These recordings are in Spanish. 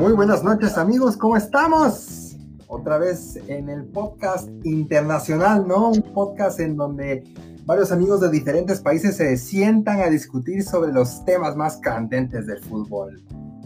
Muy buenas noches amigos, ¿cómo estamos? Otra vez en el podcast internacional, ¿no? Un podcast en donde varios amigos de diferentes países se sientan a discutir sobre los temas más candentes del fútbol.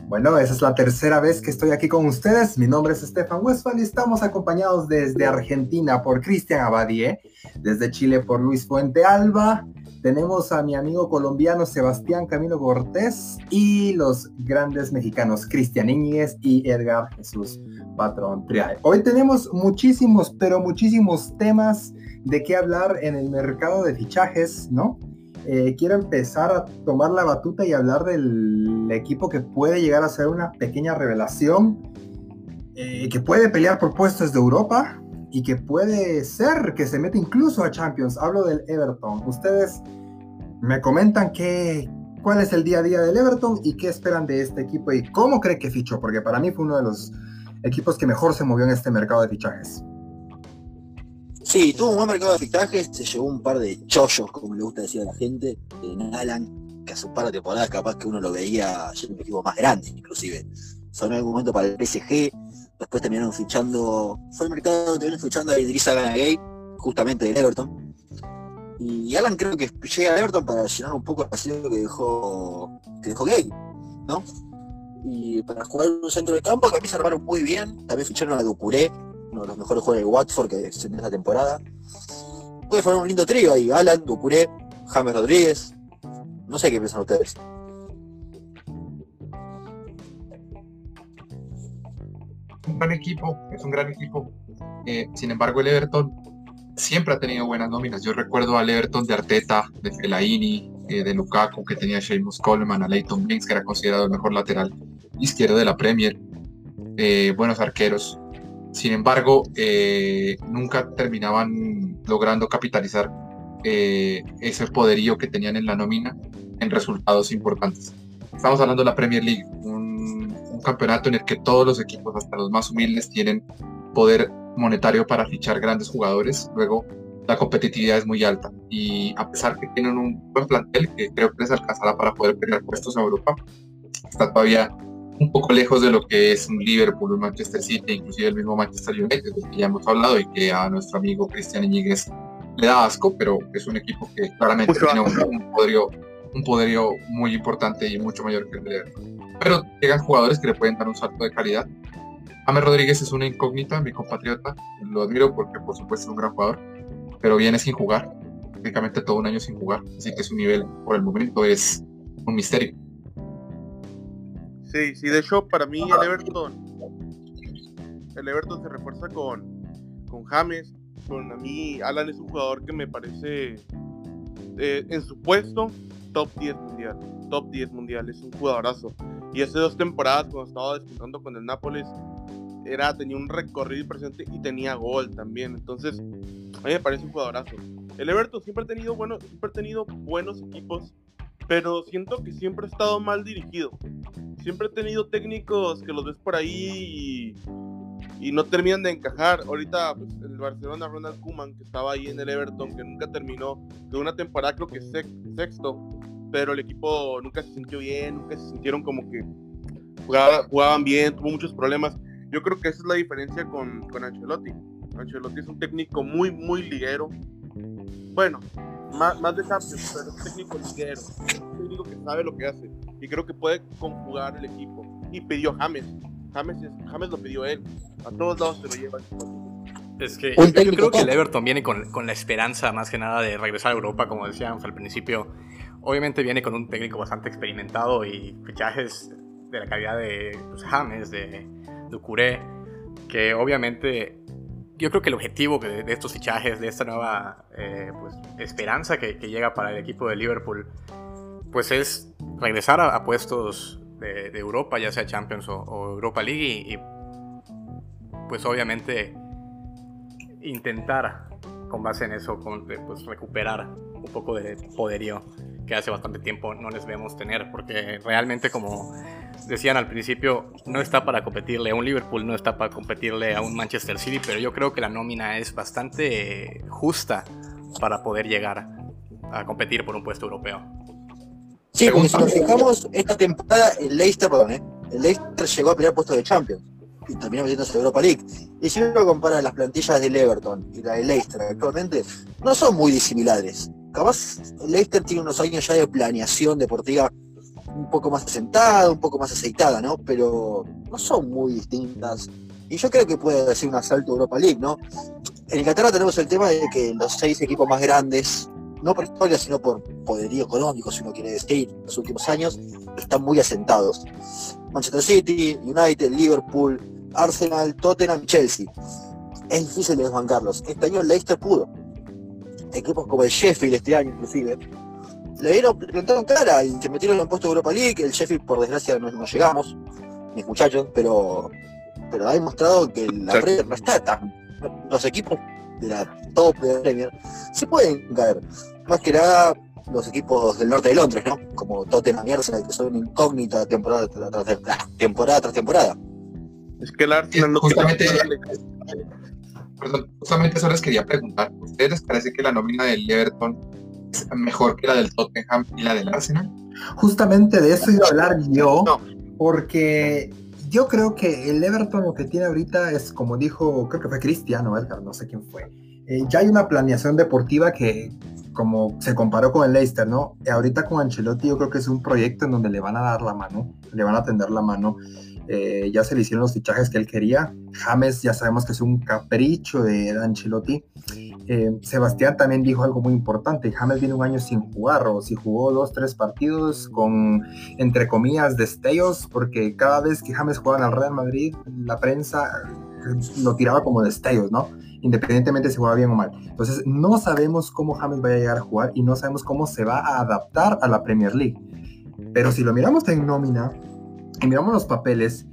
Bueno, esa es la tercera vez que estoy aquí con ustedes. Mi nombre es Stefan Westphal y estamos acompañados desde Argentina por Cristian Abadie, desde Chile por Luis Fuente Alba, tenemos a mi amigo colombiano Sebastián Camilo Cortés y los grandes mexicanos Cristian Íñiguez y Edgar Jesús Patrón Triay. Hoy tenemos muchísimos, pero muchísimos temas de qué hablar en el mercado de fichajes, ¿no? Eh, quiero empezar a tomar la batuta y hablar del equipo que puede llegar a ser una pequeña revelación, eh, que puede pelear por puestos de Europa, y que puede ser que se mete incluso a Champions. Hablo del Everton. Ustedes me comentan qué, cuál es el día a día del Everton y qué esperan de este equipo y cómo cree que fichó, porque para mí fue uno de los equipos que mejor se movió en este mercado de fichajes. Sí, tuvo un buen mercado de fichajes, se llevó un par de chollos, como le gusta decir a la gente, en Alan, que a su par de capaz que uno lo veía ya un equipo más grande, inclusive. Son en algún momento para el PSG, Después terminaron fichando, fue el mercado, terminaron fichando a Idrissa Gay, justamente del Everton. Y Alan creo que llega a Everton para llenar un poco el vacío que dejó, que dejó Gay, ¿no? Y para jugar en un centro de campo que a mí se armaron muy bien. También ficharon a Ducuré, uno de los mejores jugadores de Watford que se en esta temporada. Puede formar un lindo trío ahí, Alan, Ducuré, James Rodríguez. No sé qué piensan ustedes. Un gran equipo, es un gran equipo. Eh, sin embargo, el Everton siempre ha tenido buenas nóminas. Yo recuerdo al Everton de Arteta, de Fellaini, eh, de Lukaku, que tenía Seamus Coleman, a Leighton Banks, que era considerado el mejor lateral izquierdo de la Premier. Eh, buenos arqueros. Sin embargo, nunca terminaban logrando capitalizar ese poderío que tenían en la nómina en resultados importantes. Estamos hablando de la Premier League, campeonato en el que todos los equipos, hasta los más humildes, tienen poder monetario para fichar grandes jugadores. Luego, la competitividad es muy alta y a pesar que tienen un buen plantel que creo que les alcanzará para poder pelear puestos a Europa, está todavía un poco lejos de lo que es un Liverpool, un Manchester City, inclusive el mismo Manchester United, del que ya hemos hablado y que a nuestro amigo Cristian Iñiguez le da asco, pero es un equipo que claramente tiene un, poderío, un poderío muy importante y mucho mayor que el de Liverpool pero llegan jugadores que le pueden dar un salto de calidad. James Rodríguez es una incógnita, mi compatriota, lo admiro porque por supuesto es un gran jugador, pero viene sin jugar, prácticamente todo un año sin jugar, así que su nivel por el momento es un misterio. Sí, sí, de hecho para mí el Everton, el Everton se refuerza con, con James, con a mí Alan es un jugador que me parece eh, en su puesto top 10 mundial, top 10 mundial, es un jugadorazo. Y hace dos temporadas, cuando estaba disputando con el Nápoles, era, tenía un recorrido presente y tenía gol también. Entonces, a mí me parece un jugadorazo. El Everton siempre ha tenido, bueno, siempre ha tenido buenos equipos, pero siento que siempre ha estado mal dirigido. Siempre ha tenido técnicos que los ves por ahí y, no terminan de encajar. Ahorita, pues, el Barcelona, Ronald Koeman, que estaba ahí en el Everton, que nunca terminó, de una temporada creo que sexto, pero el equipo nunca se sintió bien, nunca se sintieron como que jugaban bien, tuvo muchos problemas. Yo creo que esa es la diferencia con, con Ancelotti. Ancelotti es un técnico muy, muy liguero. Bueno, más, más de Champions, pero es un técnico liguero. Es un técnico que sabe lo que hace. Y creo que puede conjugar el equipo. Y pidió James. James, James lo pidió él. A todos lados se lo lleva. Es que yo, creo que el Everton viene con, con, la esperanza más que nada de regresar a Europa, como decíamos al principio. Obviamente viene con un técnico bastante experimentado y fichajes de la calidad de pues, James, de Ducuré, que obviamente yo creo que el objetivo de, estos fichajes, de esta nueva eh, pues, esperanza que, llega para el equipo de Liverpool, pues es regresar a, puestos de, Europa, ya sea Champions o, Europa League, y, y, pues obviamente intentar con base en eso pues, recuperar un poco de poderío que hace bastante tiempo no les vemos tener, porque realmente como decían al principio, no está para competirle a un Liverpool, no está para competirle a un Manchester City, pero yo creo que la nómina es bastante justa para poder llegar a competir por un puesto europeo. Sí, porque si nos fijamos, esta temporada el Leicester, perdón, ¿eh? el Leicester llegó a pelear puesto de Champions y terminó metiéndose en Europa League. Y si uno compara las plantillas del Everton y la del Leicester actualmente, no son muy disimilares. Capaz Leicester tiene unos años ya de planeación deportiva un poco más asentada, un poco más aceitada, ¿no? Pero no son muy distintas. Y yo creo que puede ser un asalto a Europa League, ¿no? En Inglaterra tenemos el tema de que los seis equipos más grandes, no por historia, sino por poderío económico, si uno quiere decir, en los últimos años, están muy asentados. Manchester City, United, Liverpool, Arsenal, Tottenham, Chelsea. Es difícil de desbancarlos. Este año Leicester pudo. Equipos como el Sheffield este año inclusive. Le dieron, plantaron cara y se metieron en un puesto de Europa League. El Sheffield por desgracia no, no llegamos, mis muchachos, pero, pero ha demostrado que la Premier no está tan. Los equipos de la top de la Premier se pueden caer. Más que nada los equipos del norte de Londres, ¿no? Como Tottenham y Arsenal, que son incógnitas temporada tras temporada. Tras temporada. Es que el Arsenal no justamente, perdón, justamente eso les quería preguntar. ¿Ustedes les parece que la nómina del Everton es mejor que la del Tottenham y la del Arsenal? Justamente de eso iba a hablar yo, porque yo creo que el Everton lo que tiene ahorita es, como dijo, creo que fue Cristiano Edgar, no sé quién fue. Eh, ya hay una planeación deportiva que, como se comparó con el Leicester, ¿no? Ahorita con Ancelotti yo creo que es un proyecto en donde le van a dar la mano, le van a tender la mano. Eh, ya se le hicieron los fichajes que él quería. James ya sabemos que es un capricho de Ancelotti. Eh, Sebastián también dijo algo muy importante. James viene un año sin jugar o si jugó dos, tres partidos con, entre comillas, destellos, porque cada vez que James jugaba en el Real Madrid, la prensa lo tiraba como destellos, ¿no? Independientemente si jugaba bien o mal. Entonces, no sabemos cómo James va a llegar a jugar y no sabemos cómo se va a adaptar a la Premier League. Pero si lo miramos en nómina, y miramos los papeles,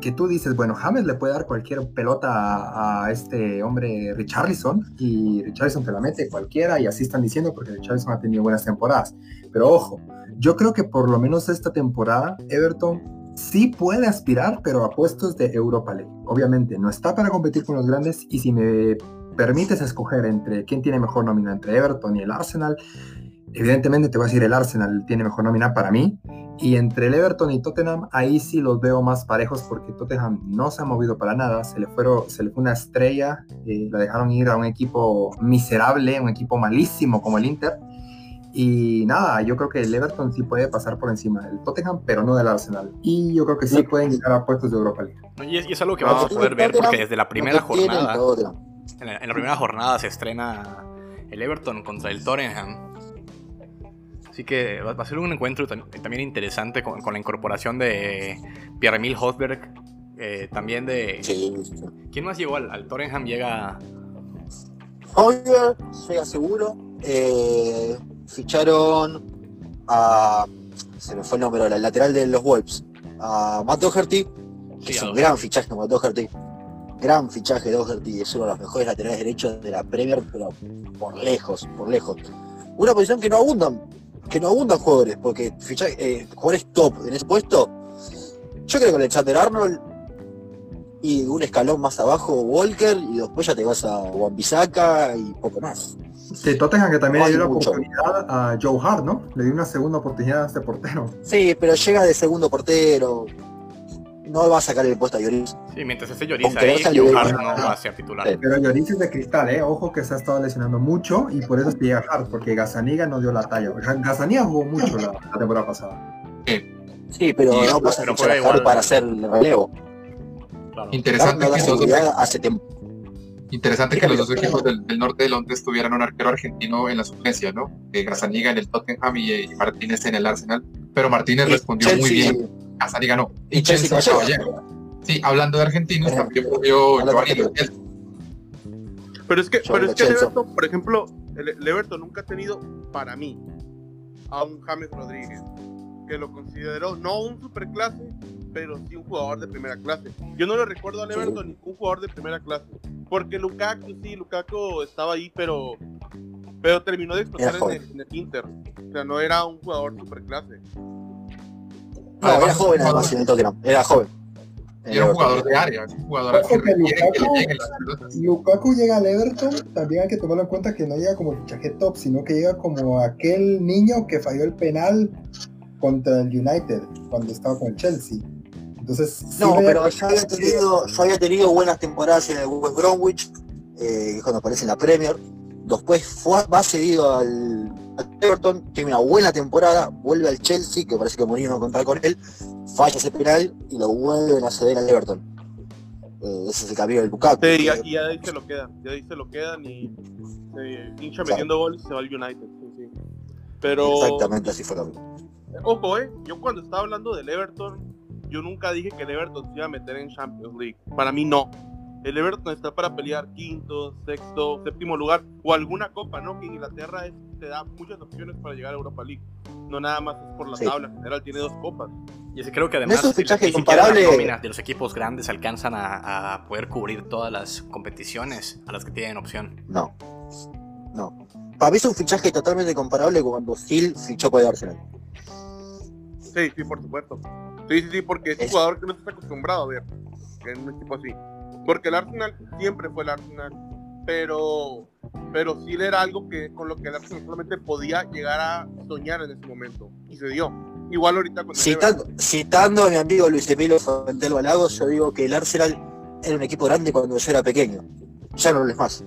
que tú dices, bueno, James le puede dar cualquier pelota a, este hombre Richarlison y Richarlison te la mete cualquiera y así están diciendo porque Richarlison ha tenido buenas temporadas. Pero ojo, yo creo que por lo menos esta temporada Everton sí puede aspirar, pero a puestos de Europa League. Obviamente no está para competir con los grandes y si me permites escoger entre quién tiene mejor nómina entre Everton y el Arsenal, evidentemente te voy a decir el Arsenal tiene mejor nómina para mí y entre el Everton y Tottenham, ahí sí los veo más parejos porque Tottenham no se ha movido para nada. Se le, fue una estrella, eh, la dejaron ir a un equipo miserable, un equipo malísimo como el Inter. Y nada, yo creo que el Everton sí puede pasar por encima del Tottenham, pero no del Arsenal. Y yo creo que sí pueden llegar a puestos de Europa League. Y es, algo que vamos a poder ver porque desde la primera jornada, en la, en la primera jornada se estrena el Everton contra el Tottenham Así que va a ser un encuentro también interesante con, la incorporación de Pierre-Emile Hosberg. Eh, también de. ¿Quién más llegó al, al Tottenham? Llega. Hosberg llega seguro. Eh, ficharon a. Se me fue el nombre, el lateral de los Wolves. A Matt Doherty. es un gran fichaje, Matt Doherty. Gran fichaje Doherty. Es uno de los mejores laterales derechos de la Premier, pero por lejos, por lejos. Una posición que no abundan que no abundan jugadores, porque ficha, eh, jugadores top en ese puesto, yo creo que Alexander Arnold y un escalón más abajo Walker y después ya te vas a Wambisaka y poco más. Sí, Tottenham que también le dio la oportunidad a Joe Hart, ¿no? Le dio una segunda oportunidad a este portero. Sí, pero llega de segundo portero. No va a sacar el puesto a Lloris. Sí, mientras esté Lloris ahí, Joe Hart no va a ser titular. Pero Lloris es de cristal, ¿eh? Ojo que se ha estado lesionando mucho y por eso es llega Hart, porque Gazaniga no dio la talla. Gazaniga jugó mucho la, temporada pasada. Sí, pero no pasa pero fue igual para hacer el relevo. Interesante que dos, hace tiempo. Interesante que los dos equipos del, norte de Londres tuvieran un arquero argentino en la suplencia, ¿no? Eh, Gazaniga en el Tottenham y, Martínez en el Arsenal. Pero Martínez respondió muy bien. Gazaniga no. Y, Chelsea, Sí, hablando de argentinos, también volvió Pero es que, pero es que el Everton, por ejemplo, el, Everton nunca ha tenido, para mí, a un James Rodríguez, que lo consideró no un superclase, pero sí un jugador de primera clase. Yo no le recuerdo al Everton ningún jugador de primera clase, porque Lukaku, sí, Lukaku estaba ahí, pero pero terminó de explotar en el, Inter. O sea, no era un jugador superclase. No, era joven además en era joven. era un jugador de área, un jugador que, Lukaku, Lukaku llega al Everton, también hay que tomarlo en cuenta que no llega como fichaje top, sino que llega como aquel niño que falló el penal contra el United cuando estaba con el Chelsea. Entonces, no, pero ya había, tenido, había tenido buenas temporadas en el West Bromwich, eh, cuando aparece en la Premier. Después fue, va cedido al, Everton, tiene una buena temporada, vuelve al Chelsea, que parece que Mourinho no contar con él, falla ese penal y lo vuelven a ceder al Everton. Eh, ese es el cambio del Lukaku. Sí, y, ahí se lo quedan, y ahí se lo quedan y se hincha metiendo goles y se va al United. Sí, Pero... Exactamente así fue lo Ojo, eh, yo cuando estaba hablando del Everton, yo nunca dije que el Everton se iba a meter en Champions League. Para mí no. El Everton está para pelear quinto, sexto, séptimo lugar o alguna copa, ¿no? Que Inglaterra te da muchas opciones para llegar a Europa League. No nada más es por la tabla, en general tiene dos copas. Y ese creo que además es un fichaje comparable. de los equipos grandes alcanzan a, poder cubrir todas las competiciones a las que tienen opción. No, no. Para mí es un fichaje totalmente comparable con cuando Gil fichó por el Arsenal. Sí, sí, por supuesto. Sí, sí, sí, porque es un jugador que no está acostumbrado a ver en un equipo así. Porque el Arsenal siempre fue el Arsenal, pero, pero sí era algo que con lo que el Arsenal solamente podía llegar a soñar en ese momento. Y se dio. Igual ahorita con citando, citando a mi amigo Luis Emilio Fantel Balagos, yo digo que el Arsenal era un equipo grande cuando yo era pequeño. Ya no lo es más.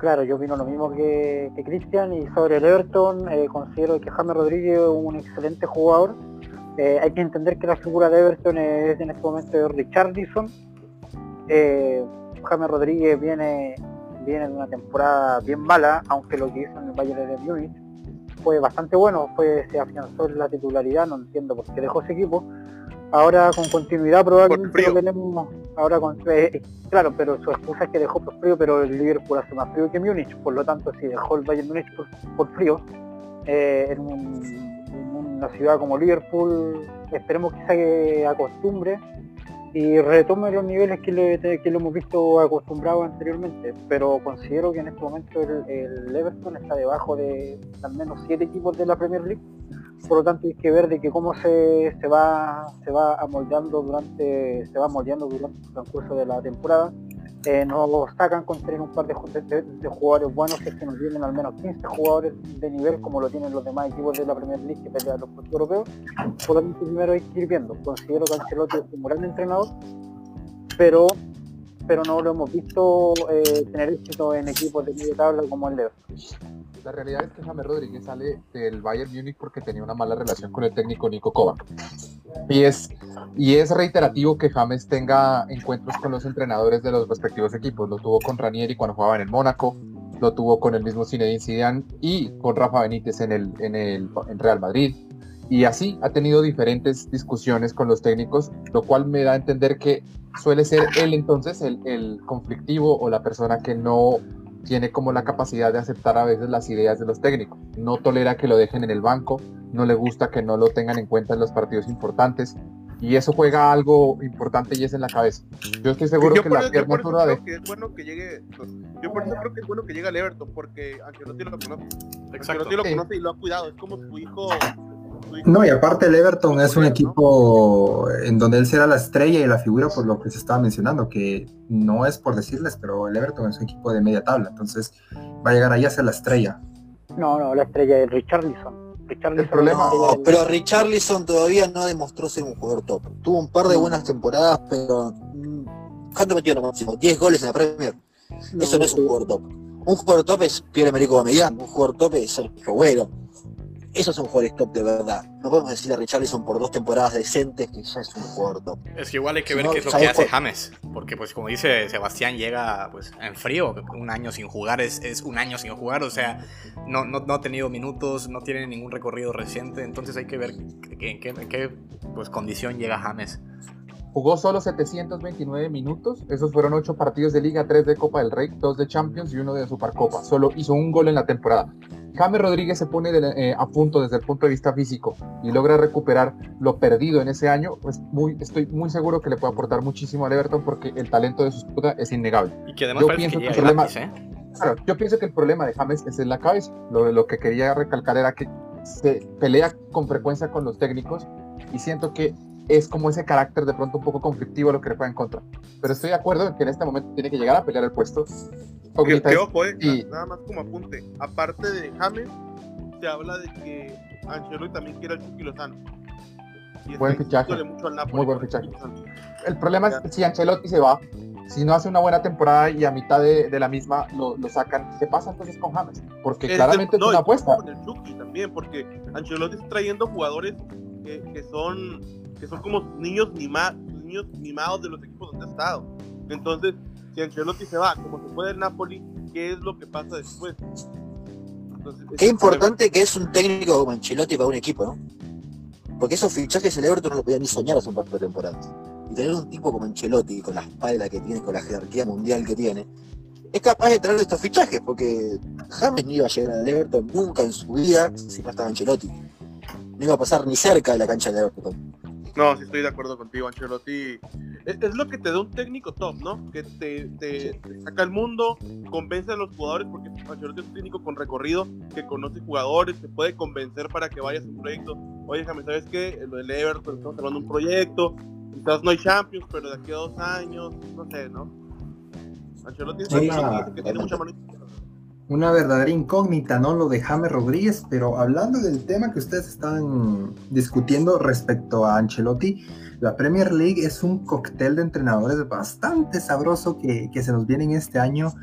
Claro, yo opino lo mismo que, Cristian y sobre el Everton eh, considero que James Rodríguez es un excelente jugador eh, hay que entender que la figura de Everton es en este momento Richardson. Eh, James Rodríguez viene, viene de una temporada bien mala, aunque lo que hizo en el Bayern de Múnich fue bastante bueno, fue, se afianzó en la titularidad, no entiendo por qué dejó ese equipo. Ahora con continuidad probablemente lo tenemos, ahora con, eh, claro, pero su excusa es que dejó por frío, pero el Liverpool hace más frío que Múnich, por lo tanto si dejó el Bayern Múnich por, frío, en un una ciudad como Liverpool, esperemos que se acostumbre y retome los niveles que, lo hemos visto acostumbrado anteriormente. Pero considero que en este momento el, Everton está debajo de al menos siete equipos de la Premier League. Por lo tanto hay que ver de que cómo se, se va se va amoldando durante se va moldeando durante el transcurso de la temporada eh, nos sacan con tener un par de, jugadores buenos, es que nos vienen al menos 15 jugadores de nivel como lo tienen los demás equipos de la Premier League que pelean los puestos europeos. Por lo tanto, primero hay que ir viendo. Considero que Ancelotti es un gran entrenador, pero pero no lo hemos visto eh, tener éxito en equipos de media tabla como el Everton. La realidad es que James Rodríguez sale del Bayern Múnich porque tenía una mala relación con el técnico Nico Kovac. Y es, y es reiterativo que James tenga encuentros con los entrenadores de los respectivos equipos. Lo tuvo con Ranieri cuando jugaba en el Mónaco, lo tuvo con el mismo Zinedine Zidane y con Rafa Benítez en el, en el en Real Madrid. Y así ha tenido diferentes discusiones con los técnicos, lo cual me da a entender que suele ser él entonces el, el conflictivo o la persona que no tiene como la capacidad de aceptar a veces las ideas de los técnicos. No tolera que lo dejen en el banco, no le gusta que no lo tengan en cuenta en los partidos importantes. Y eso juega algo importante y es en la cabeza. Yo estoy seguro que la pierna dura de... Que es bueno que llegue, yo por eso creo que es bueno que llegue al Everton, porque Ancelotti lo conoce. Ancelotti lo conoce y lo ha cuidado. Es como su hijo no, y aparte el Everton es un equipo en donde él será la estrella y la figura por lo que se estaba mencionando, que no es por decirles, pero el Everton es un equipo de media tabla, entonces va a llegar ahí a ser la estrella. No, no, la estrella es Richarlison. Richarlison el problema, no, pero Richarlison todavía no demostró ser un jugador top. Tuvo un par de buenas temporadas, pero mm, ¿cuánto metió lo máximo? 10 goles en la Premier. Eso no es un jugador top. Un jugador top es Pierre-Emerick Aubameyang, un jugador top es Sergio Agüero, esos son jugadores top de verdad. No podemos decirle a Richarlison por dos temporadas decentes que ya es un jugador top. Es que igual hay que ver qué es lo que hace James. Porque, pues, como dice Sebastián, llega pues en frío. Un año sin jugar es, es un año sin jugar. O sea, no, no, no, ha tenido minutos, no tiene ningún recorrido reciente. Entonces hay que ver en qué, qué pues, condición llega James. Jugó solo 729 minutos, esos fueron 8 partidos de Liga, 3 de Copa del Rey, 2 de Champions y 1 de Supercopa. Solo hizo un gol en la temporada. James Rodríguez se pone eh, a punto desde el punto de vista físico y logra recuperar lo perdido en ese año, pues muy, estoy muy seguro que le puede aportar muchísimo al Everton porque el talento de su escuda es innegable. Y que además yo pienso que, el problema, ¿eh? yo pienso que el problema de James es en la cabeza. Lo, lo que quería recalcar era que se pelea con frecuencia con los técnicos y siento que es como ese carácter de pronto un poco conflictivo lo que le puede encontrar. Pero estoy de acuerdo en que en este momento tiene que llegar a pelear el puesto que, ojo, eh, nada más como apunte. Aparte de James, se habla de que Ancelotti también quiere al Chucky Lozano. buen fichaje. Muy buen fichaje. El problema es que si Ancelotti se va, si no hace una buena temporada y a mitad de, la misma lo, sacan, ¿qué pasa entonces con James? Porque claramente es una apuesta. Con el Chucky también, porque Ancelotti está trayendo jugadores que, que son que son como niños, niños mimados de los equipos donde ha estado. Entonces, si Ancelotti se va, como se puede el Napoli, ¿qué es lo que pasa después? Qué importante que es un técnico como Ancelotti para un equipo, ¿no? Porque esos fichajes el Everton no lo podía ni soñar hace un par de temporadas. Y tener un tipo como Ancelotti, con la espalda que tiene, con la jerarquía mundial que tiene, es capaz de traer estos fichajes, porque James no iba a llegar al Everton nunca en su vida si no estaba Ancelotti. No iba a pasar ni cerca de la cancha de Everton. No, sí estoy de acuerdo contigo, Ancelotti. Es, lo que te da un técnico top, ¿no? Que te, saca el mundo, convence a los jugadores, porque Ancelotti es un técnico con recorrido, que conoce jugadores, te puede convencer para que vayas a un proyecto. Oye, déjame, ¿sabes qué? Lo del Everton, estamos hablando de un proyecto, quizás no hay Champions, pero de aquí a dos años, no sé, ¿no? Ancelotti es un que tiene mucha mano una verdadera incógnita, ¿no? Lo de James Rodríguez, pero hablando del tema que ustedes están discutiendo respecto a Ancelotti, la Premier League es un cóctel de entrenadores bastante sabroso que, se nos viene en este año,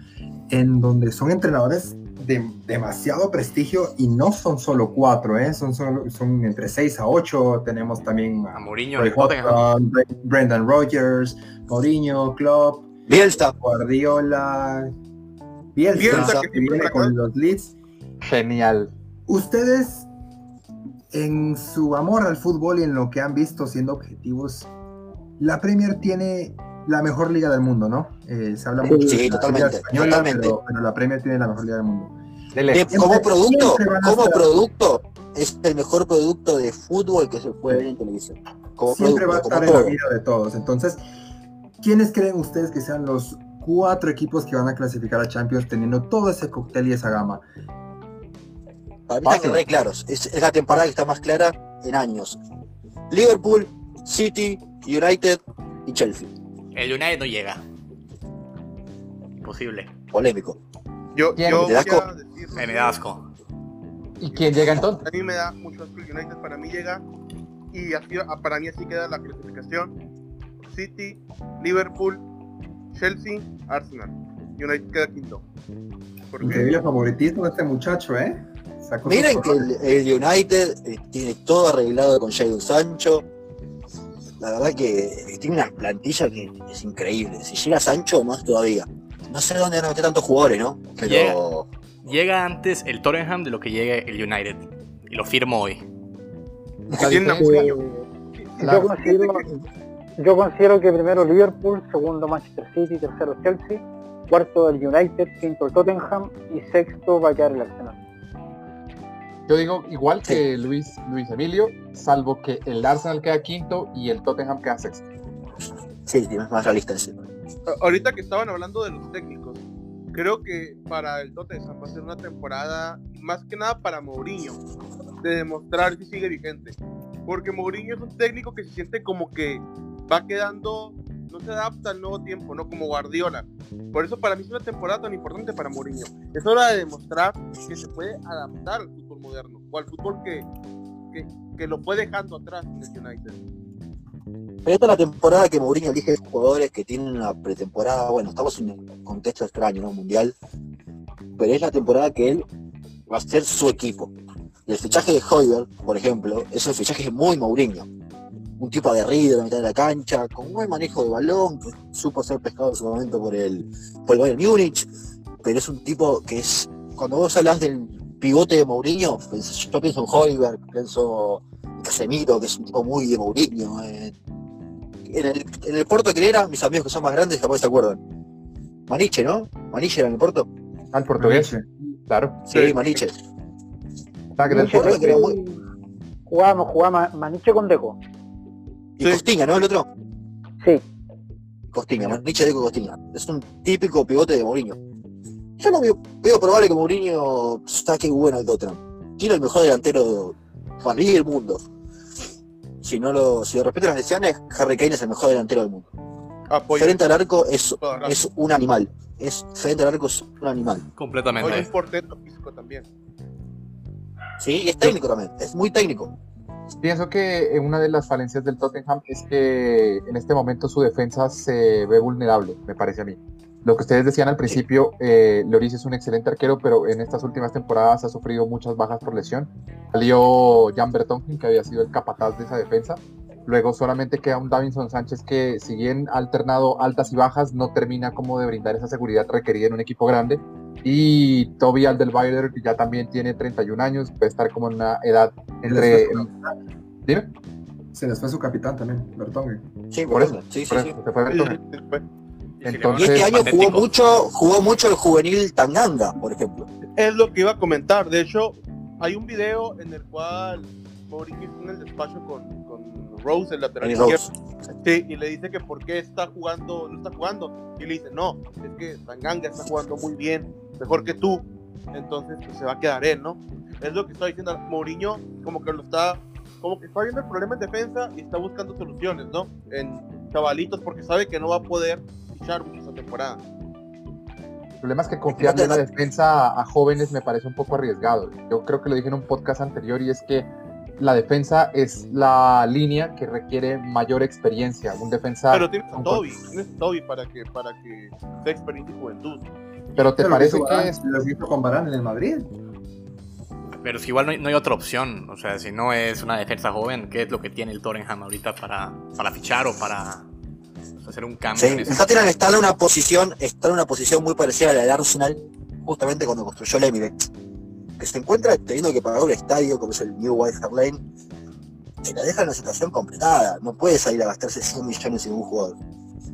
en donde son entrenadores de demasiado prestigio y no son solo cuatro, ¿eh? son, son entre seis a ocho. Tenemos también a Mourinho, Brendan Rodgers, Mourinho, Klopp, Bielsa, Guardiola, Bielsa, que viene con los leads. Genial. Ustedes, en su amor al fútbol y en lo que han visto siendo objetivos, la Premier tiene la mejor liga del mundo, ¿no? Eh, se habla mucho de la liga española, Pero, la Premier tiene la mejor liga del mundo. como producto, como producto, es el mejor producto de fútbol que se puede ver en televisión. siempre va a estar en la vida de todos. Entonces, ¿quiénes creen ustedes que sean los cuatro equipos que van a clasificar a Champions teniendo todo ese cóctel y esa gama. Para mí están re claros. Es, la temporada que está más clara en años. Liverpool, City, United y Chelsea. El United no llega. Imposible. Polémico. Yo, yo ¿Me da asco? Me, da asco. ¿Y quién llega entonces? A mí me da mucho asco el United. Para mí llega. Y así, para mí así queda la clasificación. City, Liverpool, Chelsea, Arsenal. United queda quinto. Increíble favoritismo de este muchacho, ¿eh? Miren que el, United eh, tiene todo arreglado con Jadon Sancho. La verdad que tiene una plantilla que es increíble. Si llega Sancho, más todavía. No sé dónde van a meter tantos jugadores, ¿no? Pero. Llega, antes el Tottenham de lo que llega el United. Y lo firmo hoy. Yo considero que primero Liverpool, segundo Manchester City, tercero Chelsea, cuarto el United, quinto el Tottenham y sexto va a quedar el Arsenal. Yo digo igual que Luis, Luis Emilio, salvo que el Arsenal queda quinto y el Tottenham queda sexto. Sí, es más realista ese. Ahorita que estaban hablando de los técnicos, creo que para el Tottenham va a ser una temporada, más que nada para Mourinho, de demostrar si sigue vigente. Porque Mourinho es un técnico que se siente como que va quedando, no se adapta al nuevo tiempo, ¿no? Como Guardiola. Por eso para mí es una temporada tan importante para Mourinho. Es hora de demostrar que se puede adaptar al fútbol moderno o al fútbol que, que, lo fue dejando atrás en el United. Pero esta es la temporada que Mourinho elige jugadores que tienen una pretemporada, bueno, estamos en un contexto extraño, ¿no? Mundial, pero es la temporada que él va a ser su equipo. Y el fichaje de Hoiberg, por ejemplo, es un fichaje muy Mourinho un tipo aguerrido en la mitad de la cancha, con un buen manejo de balón, que supo ser pescado en su momento por el, por el Bayern Múnich, pero es un tipo que es, cuando vos hablas del pivote de Mourinho, yo pienso en Hoiberg, pienso en Casemiro, que es un tipo muy de Mourinho. Eh. en, el, en el Porto que era, mis amigos que son más grandes jamás se acuerdan. Maniche, ¿no? Maniche era en el Porto. Al portugués, claro. Sí, Maniche. Ah, Jugábamos, jugábamos Maniche con Deco. Y Costinha, ¿no? El otro. Sí. Costinha, Maniche de Costinha. Es un típico pivote de Mourinho. Yo no veo, probable que Mourinho saque bueno el Tottenham. Tiene el mejor delantero para mí del mundo. Si no lo, si de repente las lesiones, Harry Kane es el mejor delantero del mundo. Frente al arco es, es un animal. Es, frente al arco es un animal. Completamente. es portero físico también. Sí, es técnico también. Es muy técnico. Pienso que una de las falencias del Tottenham es que en este momento su defensa se ve vulnerable, me parece a mí. Lo que ustedes decían al principio, eh, Loris es un excelente arquero, pero en estas últimas temporadas ha sufrido muchas bajas por lesión. Salió Jan Bertongen, que había sido el capataz de esa defensa. Luego solamente queda un Davinson Sánchez que, si bien ha alternado altas y bajas, no termina como de brindar esa seguridad requerida en un equipo grande. Y Toby Alderweiler, que ya también tiene 31 años, puede estar como en una edad entre... Dime. Se les fue su capitán también, Bertongue. Sí, por, eso. Sí, sí, sí. Entonces, y este año jugó mucho, jugó mucho el juvenil Tanganga, por ejemplo. Es lo que iba a comentar. De hecho, hay un video en el cual está en el despacho con Rose, el lateral izquierdo. Sí, y le dice que por qué está jugando, no está jugando. Y le dice, no, es que Tanganga está jugando muy bien, mejor que tú. Entonces, pues se va a quedar él, ¿no? Es lo que está diciendo Mourinho, como que lo está, como que está viendo el problema en defensa y está buscando soluciones, ¿no? En chavalitos, porque sabe que no va a poder fichar esta temporada. El problema es que confiarle en la defensa a jóvenes me parece un poco arriesgado. Yo creo que lo dije en un podcast anterior y es que la defensa es la línea que requiere mayor experiencia. Un defensa. Pero tienes a Toby, tienes a Toby para que, para que sea experiencia y juventud. Pero te parece que es. Lo visto con Barán en el Madrid. Pero si igual no hay, no hay, otra opción, o sea, si no es una defensa joven, ¿qué es lo que tiene el Tottenham ahorita para, para fichar o para hacer un cambio? Sí, el Tottenham está en una posición, está en una posición muy parecida a la del Arsenal, justamente cuando construyó el Emirates que se encuentra teniendo que pagar un estadio como es el New White Hart Lane, se la deja en una situación complicada. No puede salir a gastarse 100 millones en un jugador.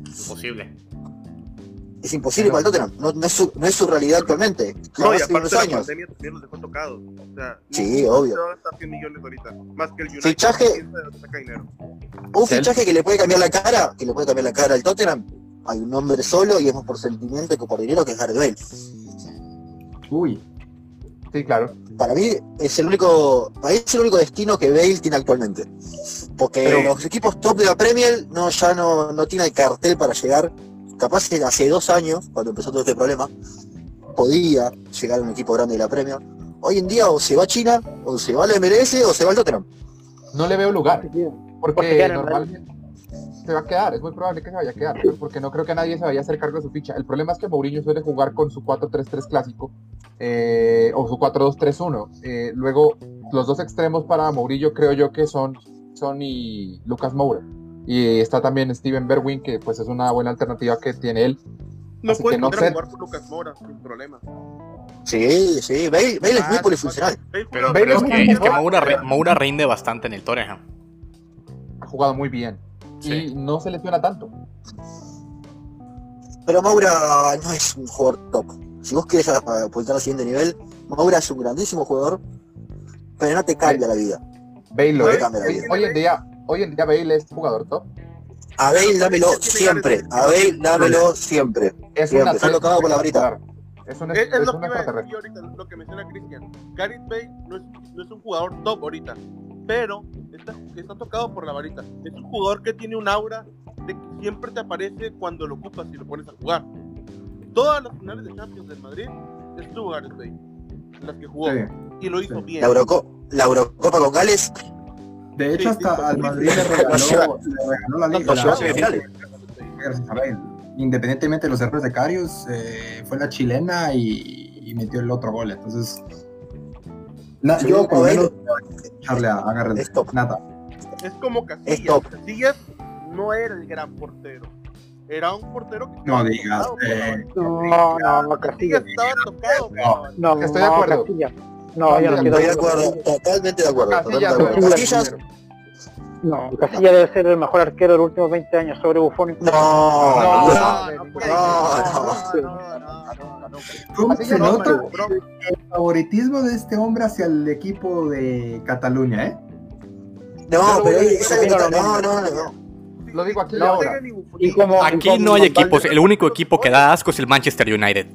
Imposible. Es imposible para el Tottenham. No, no, es su, no es su realidad actualmente. No, y aparte la pandemia también los dejó tocados. O sea, sí, no, obvio. No gastar 100 millones ahorita. Más que el United. Fichaje, un fichaje que le puede cambiar la cara, que le puede cambiar la cara al Tottenham. Hay un hombre solo y es más por sentimiento que por dinero que es Gareth Bale. Uy, Sí, claro. Para mí es el único, para mí es el único destino que Bale tiene actualmente. Porque Pero, los equipos top de la Premier no, ya no, no tienen el cartel para llegar. Capaz que hace dos años, cuando empezó todo este problema, podía llegar a un equipo grande de la Premier. Hoy en día o se va a China, o se va al MLS, o se va al Tottenham. No le veo lugar. Porque normalmente se va a quedar, es muy probable que se vaya a quedar, porque no creo que nadie se vaya a hacer cargo de su ficha. El problema es que Mourinho suele jugar con su 4-3-3 clásico eh, o su 4-2-3-1. Eh, luego, los dos extremos para Mourinho creo yo que son, son y Lucas Moura. Y está también Steven Berwin, que pues es una buena alternativa que tiene él. No puede no sé... jugar con Lucas Moura, sin problema. Sí, sí, Bale, Bale es muy polifuncional. Pero, pero es, que, es que Moura, Moura rinde bastante en el Torreja. Ha jugado muy bien y no se lesiona tanto. Pero Maura no es un jugador top. Si vos querés apuntar al siguiente nivel, Maura es un grandísimo jugador, pero no te cambia la vida. Bale lo es. Hoy en día, hoy en día Bale es jugador top. A Bale dámelo siempre, a Bale dámelo siempre. Es siempre, está tocado por la varita. Es, un, es, es, es lo, que ahorita, lo que menciona Cristian. Gareth Bale no es, no es un jugador top ahorita pero está, está, tocado por la varita. Es un jugador que tiene un aura de que siempre te aparece cuando lo ocupas y lo pones a jugar. Todas las finales de Champions del Madrid estuvo Gareth Bale, en las que jugó, sí, y lo hizo sí. bien. La, Euroco la, Eurocopa con Gales. De hecho, hasta sí, al Madrid le regaló, le regaló la liga. Gracias a Bale. Independientemente de los errores de Carius, eh, fue la chilena y, y metió el otro gol. Entonces, no, sí, yo por lo menos echarle a, a Stop. nada. Es como Casillas. Stop. Casillas no era el gran portero. Era un portero que No digas. Eh, no, no, no, Casillas estaba tocado. No, no, estoy de acuerdo. Casillas. No, yo no estoy de acuerdo. Totalmente de acuerdo. Casillas. No, Casillas debe ser el mejor arquero de los últimos 20 años sobre Buffon. No, no, no, no, ¿Cómo se nota el favoritismo de este hombre hacia el equipo de Cataluña, eh? No, pero no, no, no. Lo digo aquí ahora. Aquí no hay equipos. El único equipo que da asco es el Manchester United.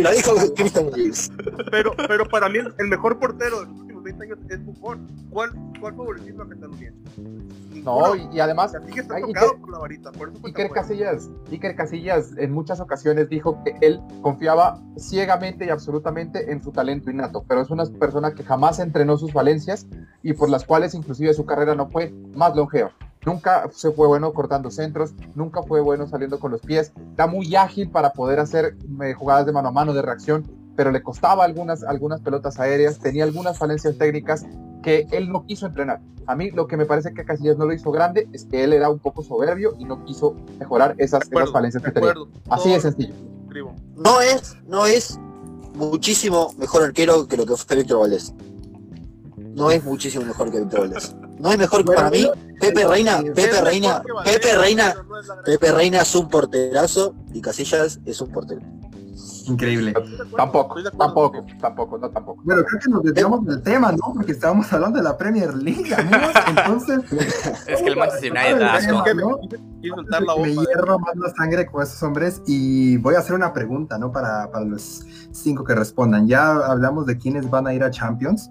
Lo dijo Christian James. Pero, pero para mí el mejor portero de los últimos 20 años es. ¿Cuál, cuál favoritismo a Cataluña? No, y, además. está tocado con la varita, por eso Iker Casillas, Iker Casillas en muchas ocasiones dijo que él confiaba ciegamente y absolutamente en su talento innato, pero es una persona que jamás entrenó sus valencias y por las cuales inclusive su carrera no fue más longeva. Nunca se fue bueno cortando centros, nunca fue bueno saliendo con los pies, está muy ágil para poder hacer eh, jugadas de mano a mano, de reacción, pero le costaba algunas, algunas pelotas aéreas, tenía algunas falencias técnicas que él no quiso entrenar. A mí lo que me parece que Casillas no lo hizo grande es que él era un poco soberbio y no quiso mejorar esas, falencias que tenía. Así de sencillo. No es, no es muchísimo mejor arquero que lo que fue Víctor Valdés. No es muchísimo mejor que Víctor Valdés. No es mejor que para mí. Pepe Reina, Pepe Reina, Pepe Reina, Pepe Reina es un porterazo y Casillas es un portero. Increíble. Tampoco, tampoco, tampoco, no tampoco. Pero creo que nos desviamos del tema, ¿no? Porque estábamos hablando de la Premier League, amigos. Entonces. es que el Manchester United da asco. Me hierro más la sangre con esos hombres y voy a hacer una pregunta, ¿no? Para, para los cinco que respondan. Ya hablamos de quiénes van a ir a Champions.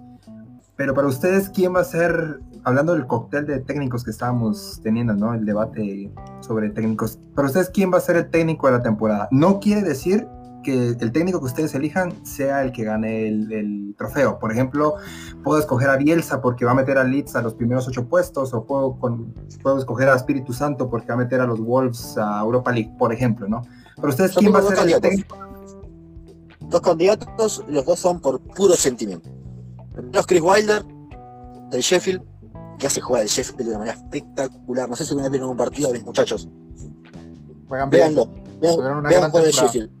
Pero para ustedes, ¿quién va a ser, hablando del cóctel de técnicos que estábamos teniendo, ¿no? El debate sobre técnicos. Para ustedes, ¿quién va a ser el técnico de la temporada? No quiere decir que el técnico que ustedes elijan sea el que gane el, trofeo. Por ejemplo, puedo escoger a Bielsa porque va a meter a Leeds a los primeros ocho puestos, o puedo, puedo escoger a Espíritu Santo porque va a meter a los Wolves a Europa League, por ejemplo, ¿no? Pero ustedes, ¿quién va a ser el técnico? Dos candidatos, los dos son por puro sentimiento. Primero es Chris Wilder, del Sheffield, que hace jugar el Sheffield de una manera espectacular. No sé si vez vieron un partido, mis muchachos. Veanlo, vean, vean el Sheffield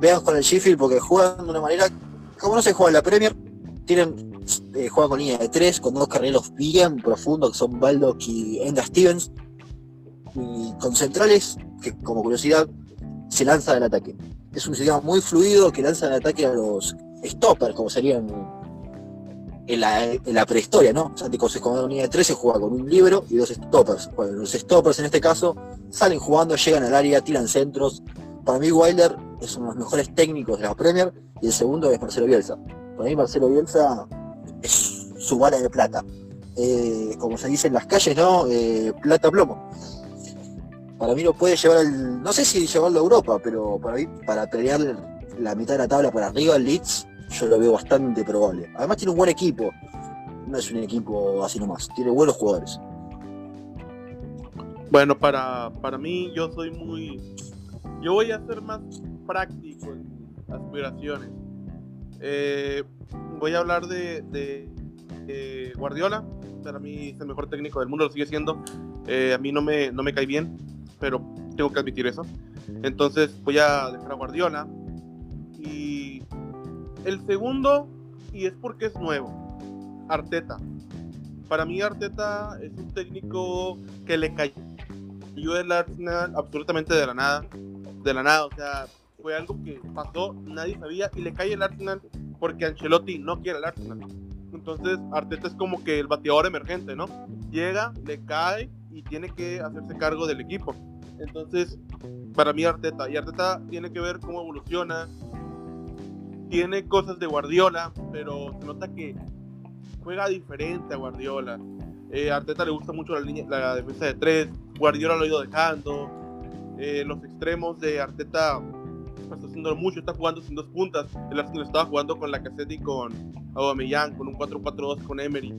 vean con el Sheffield porque juegan de una manera como no se juega en la Premier, tienen eh, juegan con línea de tres, con dos carrileros bien profundos que son Baldock y Enda Stevens, y con centrales que como curiosidad se lanza del ataque. Es un sistema muy fluido que lanza el ataque a los stoppers, como serían en la, prehistoria, ¿no? O sea, se juega en línea de tres, se juega con un libro y dos stoppers. Bueno, los stoppers en este caso salen jugando, llegan al área, tiran centros. Para mí Wilder es uno de los mejores técnicos de la Premier y el segundo es Marcelo Bielsa. Para mí Marcelo Bielsa es su bala de plata. Eh, como se dice en las calles, ¿no? Eh, plata plomo. Para mí lo puede llevar al, no sé si llevarlo a Europa, pero para mí, para pelear la mitad de la tabla para arriba, el Leeds, yo lo veo bastante probable. Además tiene un buen equipo. No es un equipo así nomás, tiene buenos jugadores. Bueno, para, para mí yo soy muy... Yo voy a ser más práctico en aspiraciones. Eh, voy a hablar de, Guardiola. Para mí es el mejor técnico del mundo, lo sigue siendo. Eh, a mí no me, no me cae bien, pero tengo que admitir eso. Entonces voy a dejar a Guardiola. Y el segundo, y es porque es nuevo, Arteta. Para mí Arteta es un técnico que le cayó el Arsenal absolutamente de la nada. De la nada, o sea, fue algo que pasó, nadie sabía y le cae el Arsenal porque Ancelotti no quiere el Arsenal. Entonces Arteta es como que el bateador emergente, ¿no? Llega, le cae y tiene que hacerse cargo del equipo. Entonces, para mí Arteta, y Arteta tiene que ver cómo evoluciona, tiene cosas de Guardiola, pero se nota que juega diferente a Guardiola. Eh, Arteta le gusta mucho la, línea, la defensa de tres, Guardiola lo ha ido dejando. Eh, los extremos de Arteta está haciendo mucho, está jugando sin dos puntas. El Arsenal estaba jugando con la cassette y con Aubameyang, con un 4-4-2 con Emery.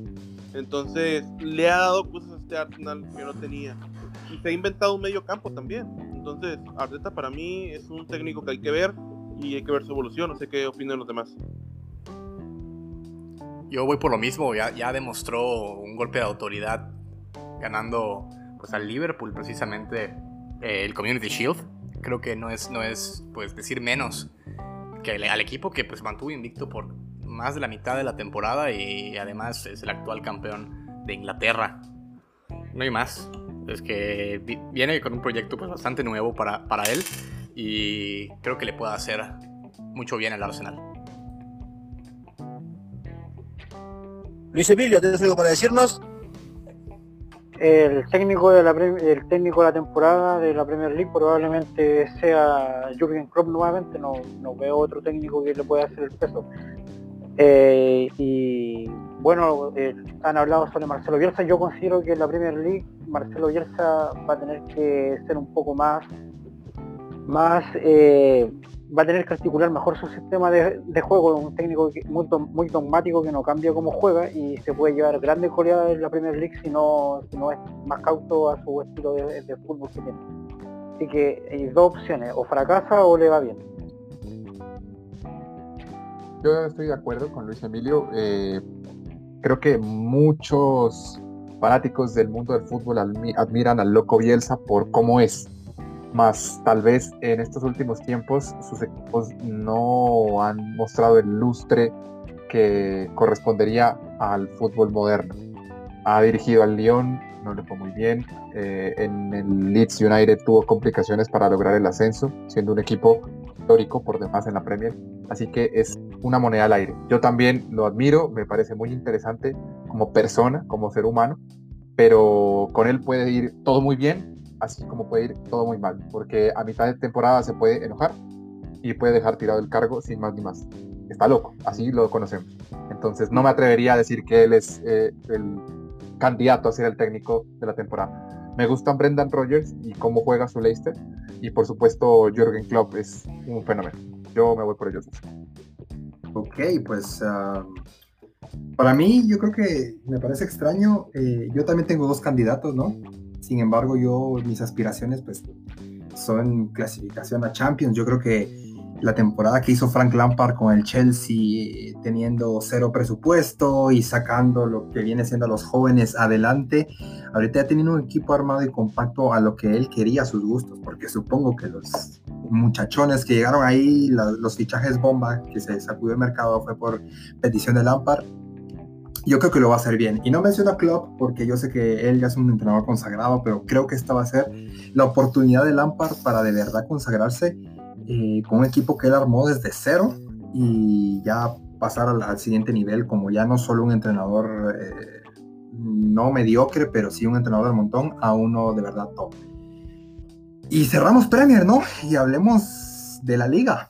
Entonces le ha dado cosas a este Arsenal que no tenía. Y se ha inventado un medio campo también. Entonces Arteta para mí es un técnico que hay que ver y hay que ver su evolución. No sé qué opinan los demás. Yo voy por lo mismo, ya, demostró un golpe de autoridad ganando pues al Liverpool precisamente eh, el Community Shield creo que no es, no es pues, decir menos que al equipo que pues, mantuvo invicto por más de la mitad de la temporada y además es el actual campeón de Inglaterra. No hay más. Es que viene con un proyecto pues, bastante nuevo para, para él y creo que le puede hacer mucho bien al Arsenal. Luis Emilio, ¿tienes algo para decirnos? El técnico de la el técnico de la temporada de la Premier League probablemente sea Jurgen Klopp nuevamente, no, no veo otro técnico que le pueda hacer el peso. Eh, y bueno, eh, han hablado sobre Marcelo Bielsa. Yo considero que en la Premier League Marcelo Bielsa va a tener que ser un poco más, más eh, va a tener que articular mejor su sistema de, juego, un técnico muy, muy, dogmático que no cambia cómo juega y se puede llevar grandes goleadas en la Premier League si no, si no es más cauto a su estilo de, fútbol que tiene. Así que hay dos opciones, o fracasa o le va bien. Yo estoy de acuerdo con Luis Emilio. Eh, creo que muchos fanáticos del mundo del fútbol admiran al loco Bielsa por cómo es más tal vez en estos últimos tiempos sus equipos no han mostrado el lustre que correspondería al fútbol moderno. Ha dirigido al Lyon, no le fue muy bien. Eh, en el Leeds United tuvo complicaciones para lograr el ascenso, siendo un equipo histórico por demás en la Premier. Así que es una moneda al aire. Yo también lo admiro, me parece muy interesante como persona, como ser humano, pero con él puede ir todo muy bien así como puede ir todo muy mal, porque a mitad de temporada se puede enojar y puede dejar tirado el cargo sin más ni más. Está loco, así lo conocemos. Entonces no me atrevería a decir que él es eh, el candidato a ser el técnico de la temporada. Me gustan Brendan Rodgers y cómo juega su Leicester y por supuesto Jürgen Klopp es un fenómeno. Yo me voy por ellos. Ok, pues ah, para mí yo creo que me parece extraño. Eh, yo también tengo dos candidatos, ¿no? Sin embargo, yo, mis aspiraciones, pues, son clasificación a Champions. Yo creo que la temporada que hizo Frank Lampard con el Chelsea, teniendo cero presupuesto y sacando lo que viene siendo a los jóvenes adelante, ahorita ya teniendo un equipo armado y compacto a lo que él quería, a sus gustos, porque supongo que los muchachones que llegaron ahí, los fichajes bomba que se sacudió el mercado fue por petición de Lampard yo creo que lo va a hacer bien. Y no menciono a Klopp porque yo sé que él ya es un entrenador consagrado, pero creo que esta va a ser la oportunidad de Lampard para de verdad consagrarse eh, con un equipo que él armó desde cero y ya pasar al, siguiente nivel como ya no solo un entrenador eh, no mediocre, pero sí un entrenador del montón, a uno de verdad top. Y cerramos Premier, ¿no? Y hablemos de la liga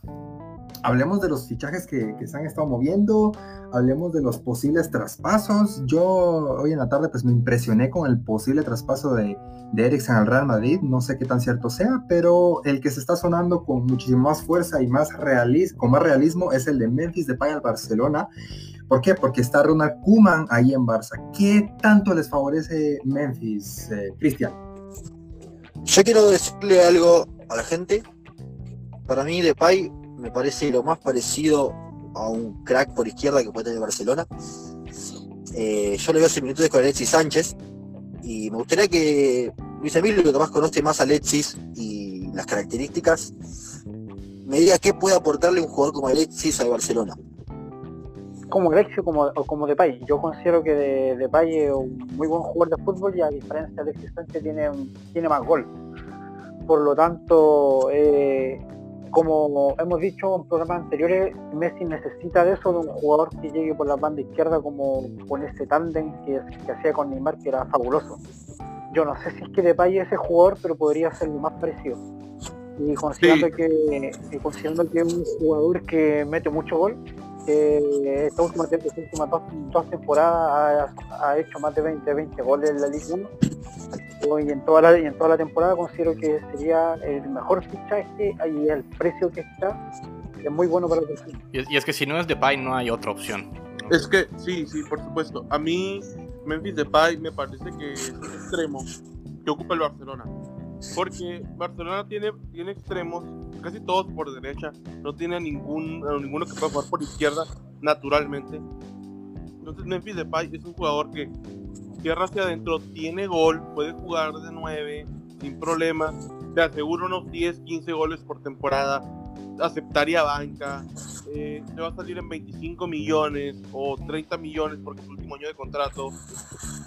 hablemos de los fichajes que, se han estado moviendo, hablemos de los posibles traspasos. Yo hoy en la tarde pues me impresioné con el posible traspaso de, de al Real Madrid, no sé qué tan cierto sea, pero el que se está sonando con muchísima más fuerza y más realismo, con más realismo es el de Memphis Depay al Barcelona. ¿Por qué? Porque está Ronald Koeman ahí en Barça. ¿Qué tanto les favorece Memphis, eh, Cristian? Yo quiero decirle algo a la gente. Para mí Depay me parece lo más parecido a un crack por izquierda que puede tener Barcelona. Eh, yo le veo similitudes con Alexis Sánchez y me gustaría que Luis Emilio, que más conoce más a Alexis y las características, me diga qué puede aportarle un jugador como Alexis al Barcelona. Como Alexis como, como Depay. Yo considero que Depay es un muy buen jugador de fútbol y a diferencia de Alexis Sánchez tiene, tiene más gol. Por lo tanto, eh, como hemos dicho en programas anteriores, Messi necesita de eso, de un jugador que llegue por la banda izquierda como con ese tándem que, hacía con Neymar, que era fabuloso. Yo no sé si es que Depay es ese jugador, pero podría ser lo más parecido. Y considerando, que, considerando que es un jugador que mete mucho gol, que esta última, últimas dos, temporadas ha, hecho más de 20, 20 goles en la Liga 1 y en toda la, y en toda la temporada considero que sería el mejor fichaje y el precio que está es muy bueno para el y, y es que si no es Depay no hay otra opción. Es que sí, sí, por supuesto. A mí Memphis Depay me parece que es un extremo que ocupa el Barcelona. Porque Barcelona tiene, tiene extremos, casi todos por derecha, no tiene ningún, ninguno que pueda jugar por izquierda naturalmente. Entonces Memphis Depay es un jugador que tierra hacia adentro, tiene gol, puede jugar de 9 sin problemas, te aseguro unos 10, 15 goles por temporada, aceptaría banca, eh, te va a salir en 25 millones o 30 millones porque es su último año de contrato,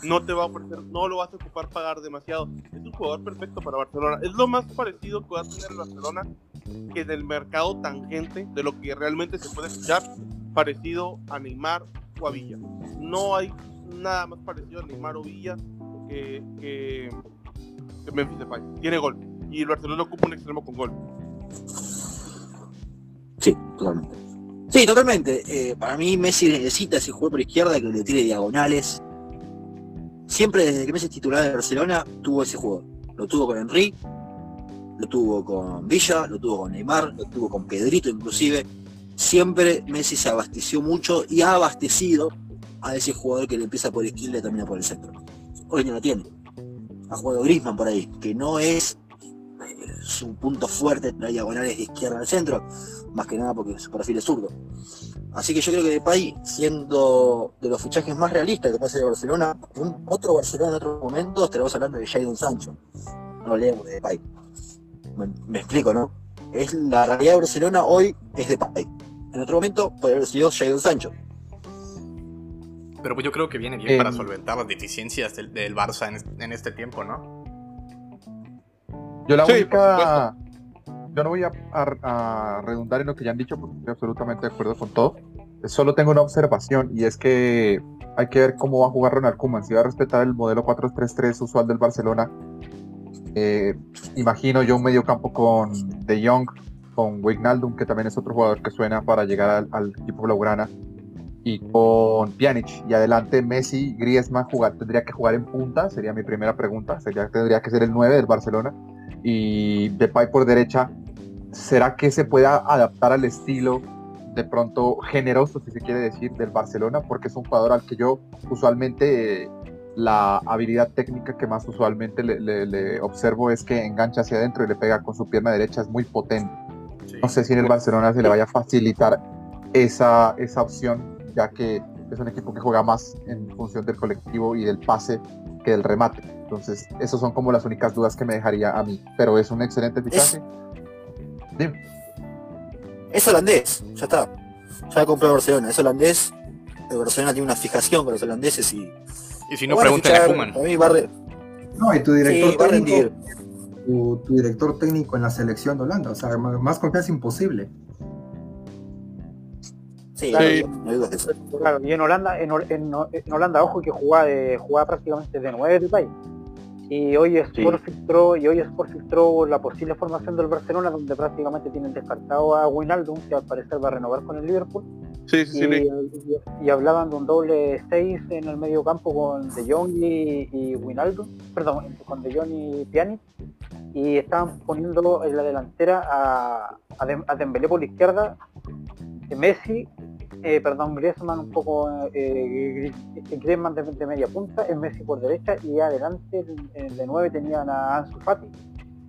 no te va a ofrecer, no lo vas a ocupar pagar demasiado, es un jugador perfecto para Barcelona, es lo más parecido que va a tener el Barcelona que del mercado tangente de lo que realmente se puede escuchar parecido a Neymar o a Villa. No hay nada más parecido a Neymar o Villa que, que, Memphis Depay. Tiene gol. Y el Barcelona ocupa un extremo con gol. Sí, totalmente. Sí, totalmente. Eh, para mí Messi necesita ese juego por izquierda que le tire diagonales. Siempre desde que Messi es titular de Barcelona tuvo ese juego. Lo tuvo con Henry, lo tuvo con Villa, lo tuvo con Neymar, lo tuvo con Pedrito inclusive. Siempre Messi se abasteció mucho y ha abastecido a ese jugador que le empieza por izquierda y termina por el centro. Hoy no lo tiene. Ha jugado Grisman por ahí, que no es eh, su punto fuerte la diagonales de izquierda al centro, más que nada porque su perfil es zurdo. Así que yo creo que Depay, siendo de los fichajes más realistas que puede ser de Barcelona, un otro Barcelona en otro momento estaremos hablando de Jadon Sancho. No leemos de Depay. Me, explico, ¿no? Es la realidad de Barcelona hoy es Depay. En otro momento podría haber sido Jadon Sancho. Pero pues yo creo que viene bien para solventar las deficiencias del, Barça en, este tiempo, ¿no? Yo la única yo no voy a, redundar en lo que ya han dicho porque estoy absolutamente de acuerdo con todo. Solo tengo una observación y es que hay que ver cómo va a jugar Ronald Koeman. Si va a respetar el modelo 4-3-3 usual del Barcelona, eh, imagino yo un medio campo con De Jong, con Wijnaldum, que también es otro jugador que suena para llegar al, equipo blaugrana, y con Pjanic. Y adelante Messi, Griezmann jugar, tendría que jugar en punta, sería mi primera pregunta. Sería, tendría que ser el 9 del Barcelona. Y Depay por derecha, ¿será que se pueda adaptar al estilo de pronto generoso, si se quiere decir, del Barcelona? Porque es un jugador al que yo usualmente la habilidad técnica que más usualmente le, observo es que engancha hacia adentro y le pega con su pierna derecha, es muy potente. No sé si en el Barcelona se le vaya a facilitar esa, esa opción, ya que es un equipo que juega más en función del colectivo y del pase que del remate. Entonces, esas son como las únicas dudas que me dejaría a mí. Pero es un excelente fichaje. Es holandés, ya está. Ya comprado Barcelona, es holandés. El Barcelona tiene una fijación con los holandeses y. Y si no, preguntan a Kuman. No, y tu director técnico. Tu, director técnico en la selección de Holanda. O sea, más confianza imposible. Sí, claro, y en Holanda, en, en, Holanda, ojo que jugaba, de, jugaba prácticamente de nueve del país. Y hoy Sport filtró, y hoy Sport filtró la posible formación del Barcelona, donde prácticamente tienen descartado a Wijnaldum, que al parecer va a renovar con el Liverpool. Sí, sí, y, y, hablaban de un doble 6 en el medio campo con De Jong y, y Wijnaldum, perdón, con De Jong y Pjanic, y estaban poniendo en la delantera a, a, Dembélé por la izquierda, Messi eh, perdón, Griezmann un poco, eh, Griezmann de, media punta, el Messi por derecha y adelante el, de 9 tenían a Ansu Fati.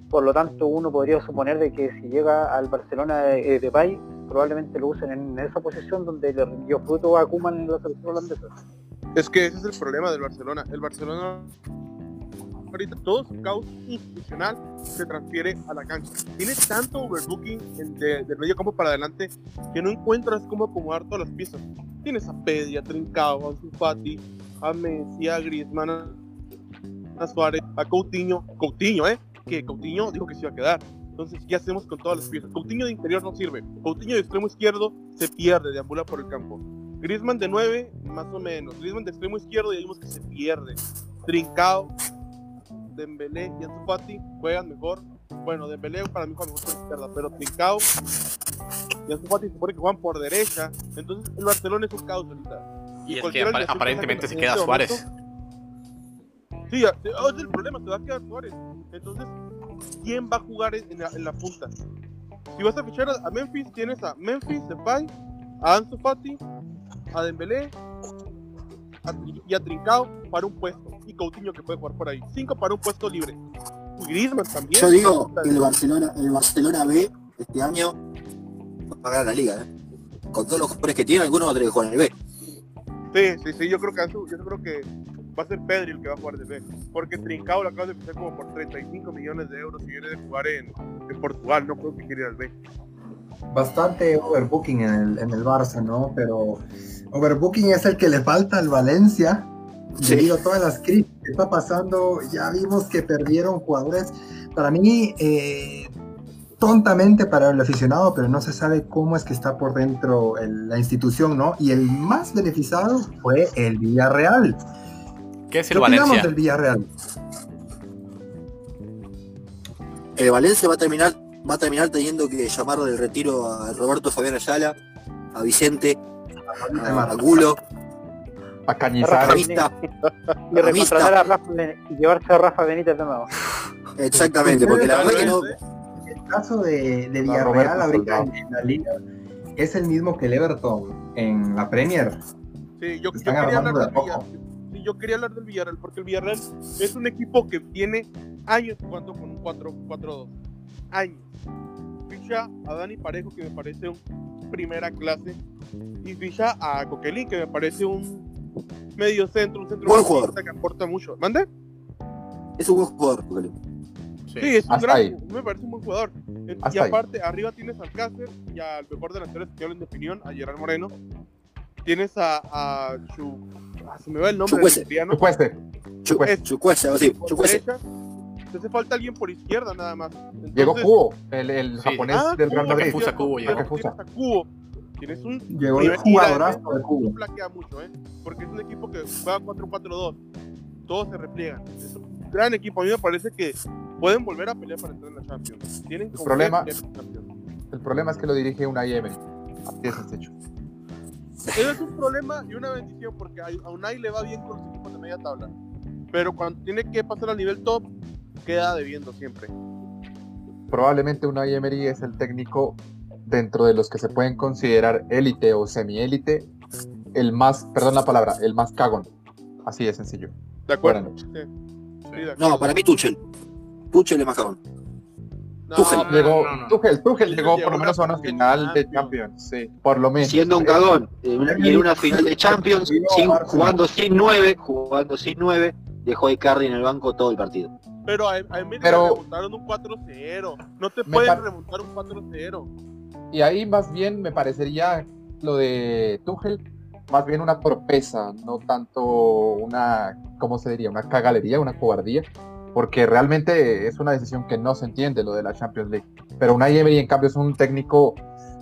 Por lo tanto, uno podría suponer de que si llega al Barcelona de, de probablemente lo usen en esa posición donde le rindió fruto a Kuman en la selección holandesa. Es que ese es el problema del Barcelona. El Barcelona ahorita todo su caos institucional se transfiere a la cancha. Tiene tanto overbooking del medio campo para adelante que no encuentras cómo acomodar todas las piezas. Tienes a Pedi, a Trincao, a Zufati, a Messi, a Griezmann, a Suárez, a Coutinho. Coutinho, ¿eh? Que Coutinho dijo que se iba a quedar. Entonces, ¿qué hacemos con todas las piezas? Coutinho de interior no sirve. Coutinho de extremo izquierdo se pierde, deambula por el campo. Griezmann de 9, más o menos. Griezmann de extremo izquierdo, ya vimos que se pierde. Trincao Dembélé y Ansu Fati juegan mejor. Bueno, Dembélé para mí juega mejor por izquierda, pero Trincao y Ansu Fati se supone que juegan por derecha. Entonces el Barcelona es un caos ahorita. Y, es que aparentemente se queda este Suárez. Sí, oh, es el problema, se va a quedar Suárez. Entonces, ¿quién va a jugar en la, en la punta? Si vas a fichar a, Memphis, tienes a Memphis, Depay, a Ansu Fati, a Dembélé y a Trincao para un puesto. Y Coutinho que puede jugar por ahí. Cinco para un puesto libre. Griezmann también. Yo digo, el Barcelona, el Barcelona B este año va a pagar la liga. ¿eh? Con todos los jugadores que tiene, algunos va a tener que jugar en el B. Sí, sí, sí, yo creo que yo creo que va a ser Pedri el que va a jugar de B. Porque Trincao lo acaba de fichar como por 35 millones de euros y viene de jugar en, en Portugal. No creo que quiera ir al B. Bastante overbooking en el, en el Barça, ¿no? Pero overbooking es el que le falta al Valencia. Debido a todas las crisis que está pasando, ya vimos que perdieron jugadores. Para mí, eh, tontamente para el aficionado, pero no se sabe cómo es que está por dentro la institución, ¿no? Y el más beneficiado fue el Villarreal. ¿Qué es el ¿Qué Valencia? del Villarreal? El Valencia va a terminar va a terminar teniendo que llamar del retiro a Roberto Fabián Ayala, a Vicente, a, a Gulo, a Cañizar. y recontratar a Rafa y llevarse a Rafa Benítez de nuevo. Exactamente, porque la verdad que no. El caso de, de Villarreal ahorita en la liga es el mismo que el Everton en la Premier. Sí, yo, yo quería hablar del Villarreal. Sí, yo quería hablar del Villarreal porque el Villarreal es un equipo que tiene años jugando con un 4-4-2. Años. Ficha a Dani Parejo, que me parece un primera clase. Y ficha a Coquelin, que me parece un medio centro, un centro buen jugador. que aporta mucho. ¿Mande? Es un buen jugador, Coquelin. Sí, sí, es un gran, me parece un buen jugador. Hasta y aparte, ahí. arriba tienes al Cácer y al mejor delantero español en opinión, a Gerard Moreno. Tienes a, a Chu, ah, se me va el nombre Chucuese. del Chucuese. Chucuese. Chucuese, así. Chucuese. Te hace falta alguien por izquierda nada más. Entonces, Llegó Cubo, el, el Sí. japonés Ah, del Real Madrid. Fusa Cubo llegó. Fusa. Cubo. Tienes un Llegó el jugadorazo de Cubo. no flaquea mucho, ¿eh? Porque es un equipo que juega 4-4-2. Todos se repliegan. Es un gran equipo. A mí me parece que pueden volver a pelear para entrar en la Champions. Tienen El problema-. El problema es que lo dirige una Emery. Así de sencillo. Eso es un problema y una bendición porque a a Unai le va bien con los equipos de media tabla. Pero cuando tiene que pasar al nivel top, queda debiendo siempre. Probablemente una Emery es el técnico dentro de los que se pueden considerar élite o semiélite, el más, perdón la palabra, el más cagón. Así de sencillo. ¿De acuerdo? Buenas Sí. Sí, de acuerdo. No, para mí Tuchel. Tuchel es más cabrón. No, Tuchel. no, Llegó, no, no. Tuchel, Tuchel Tuchel llegó por lo menos a una final de Champions. Sí, por lo menos. Siendo un cagón. en una- y en una final de Champions, sin- jugando sin nueve, jugando sin nueve, dejó a Icardi en el banco todo el partido. Pero a, a Pero- le remontaron un 4-0. No te pueden remontar un 4-0. Y ahí más bien me parecería lo de Tuchel, más bien una torpeza, no tanto una, ¿cómo se diría? Una cagalería, una cobardía, porque realmente es una decisión que no se entiende lo de la Champions League. Pero Unai Emery en cambio es un técnico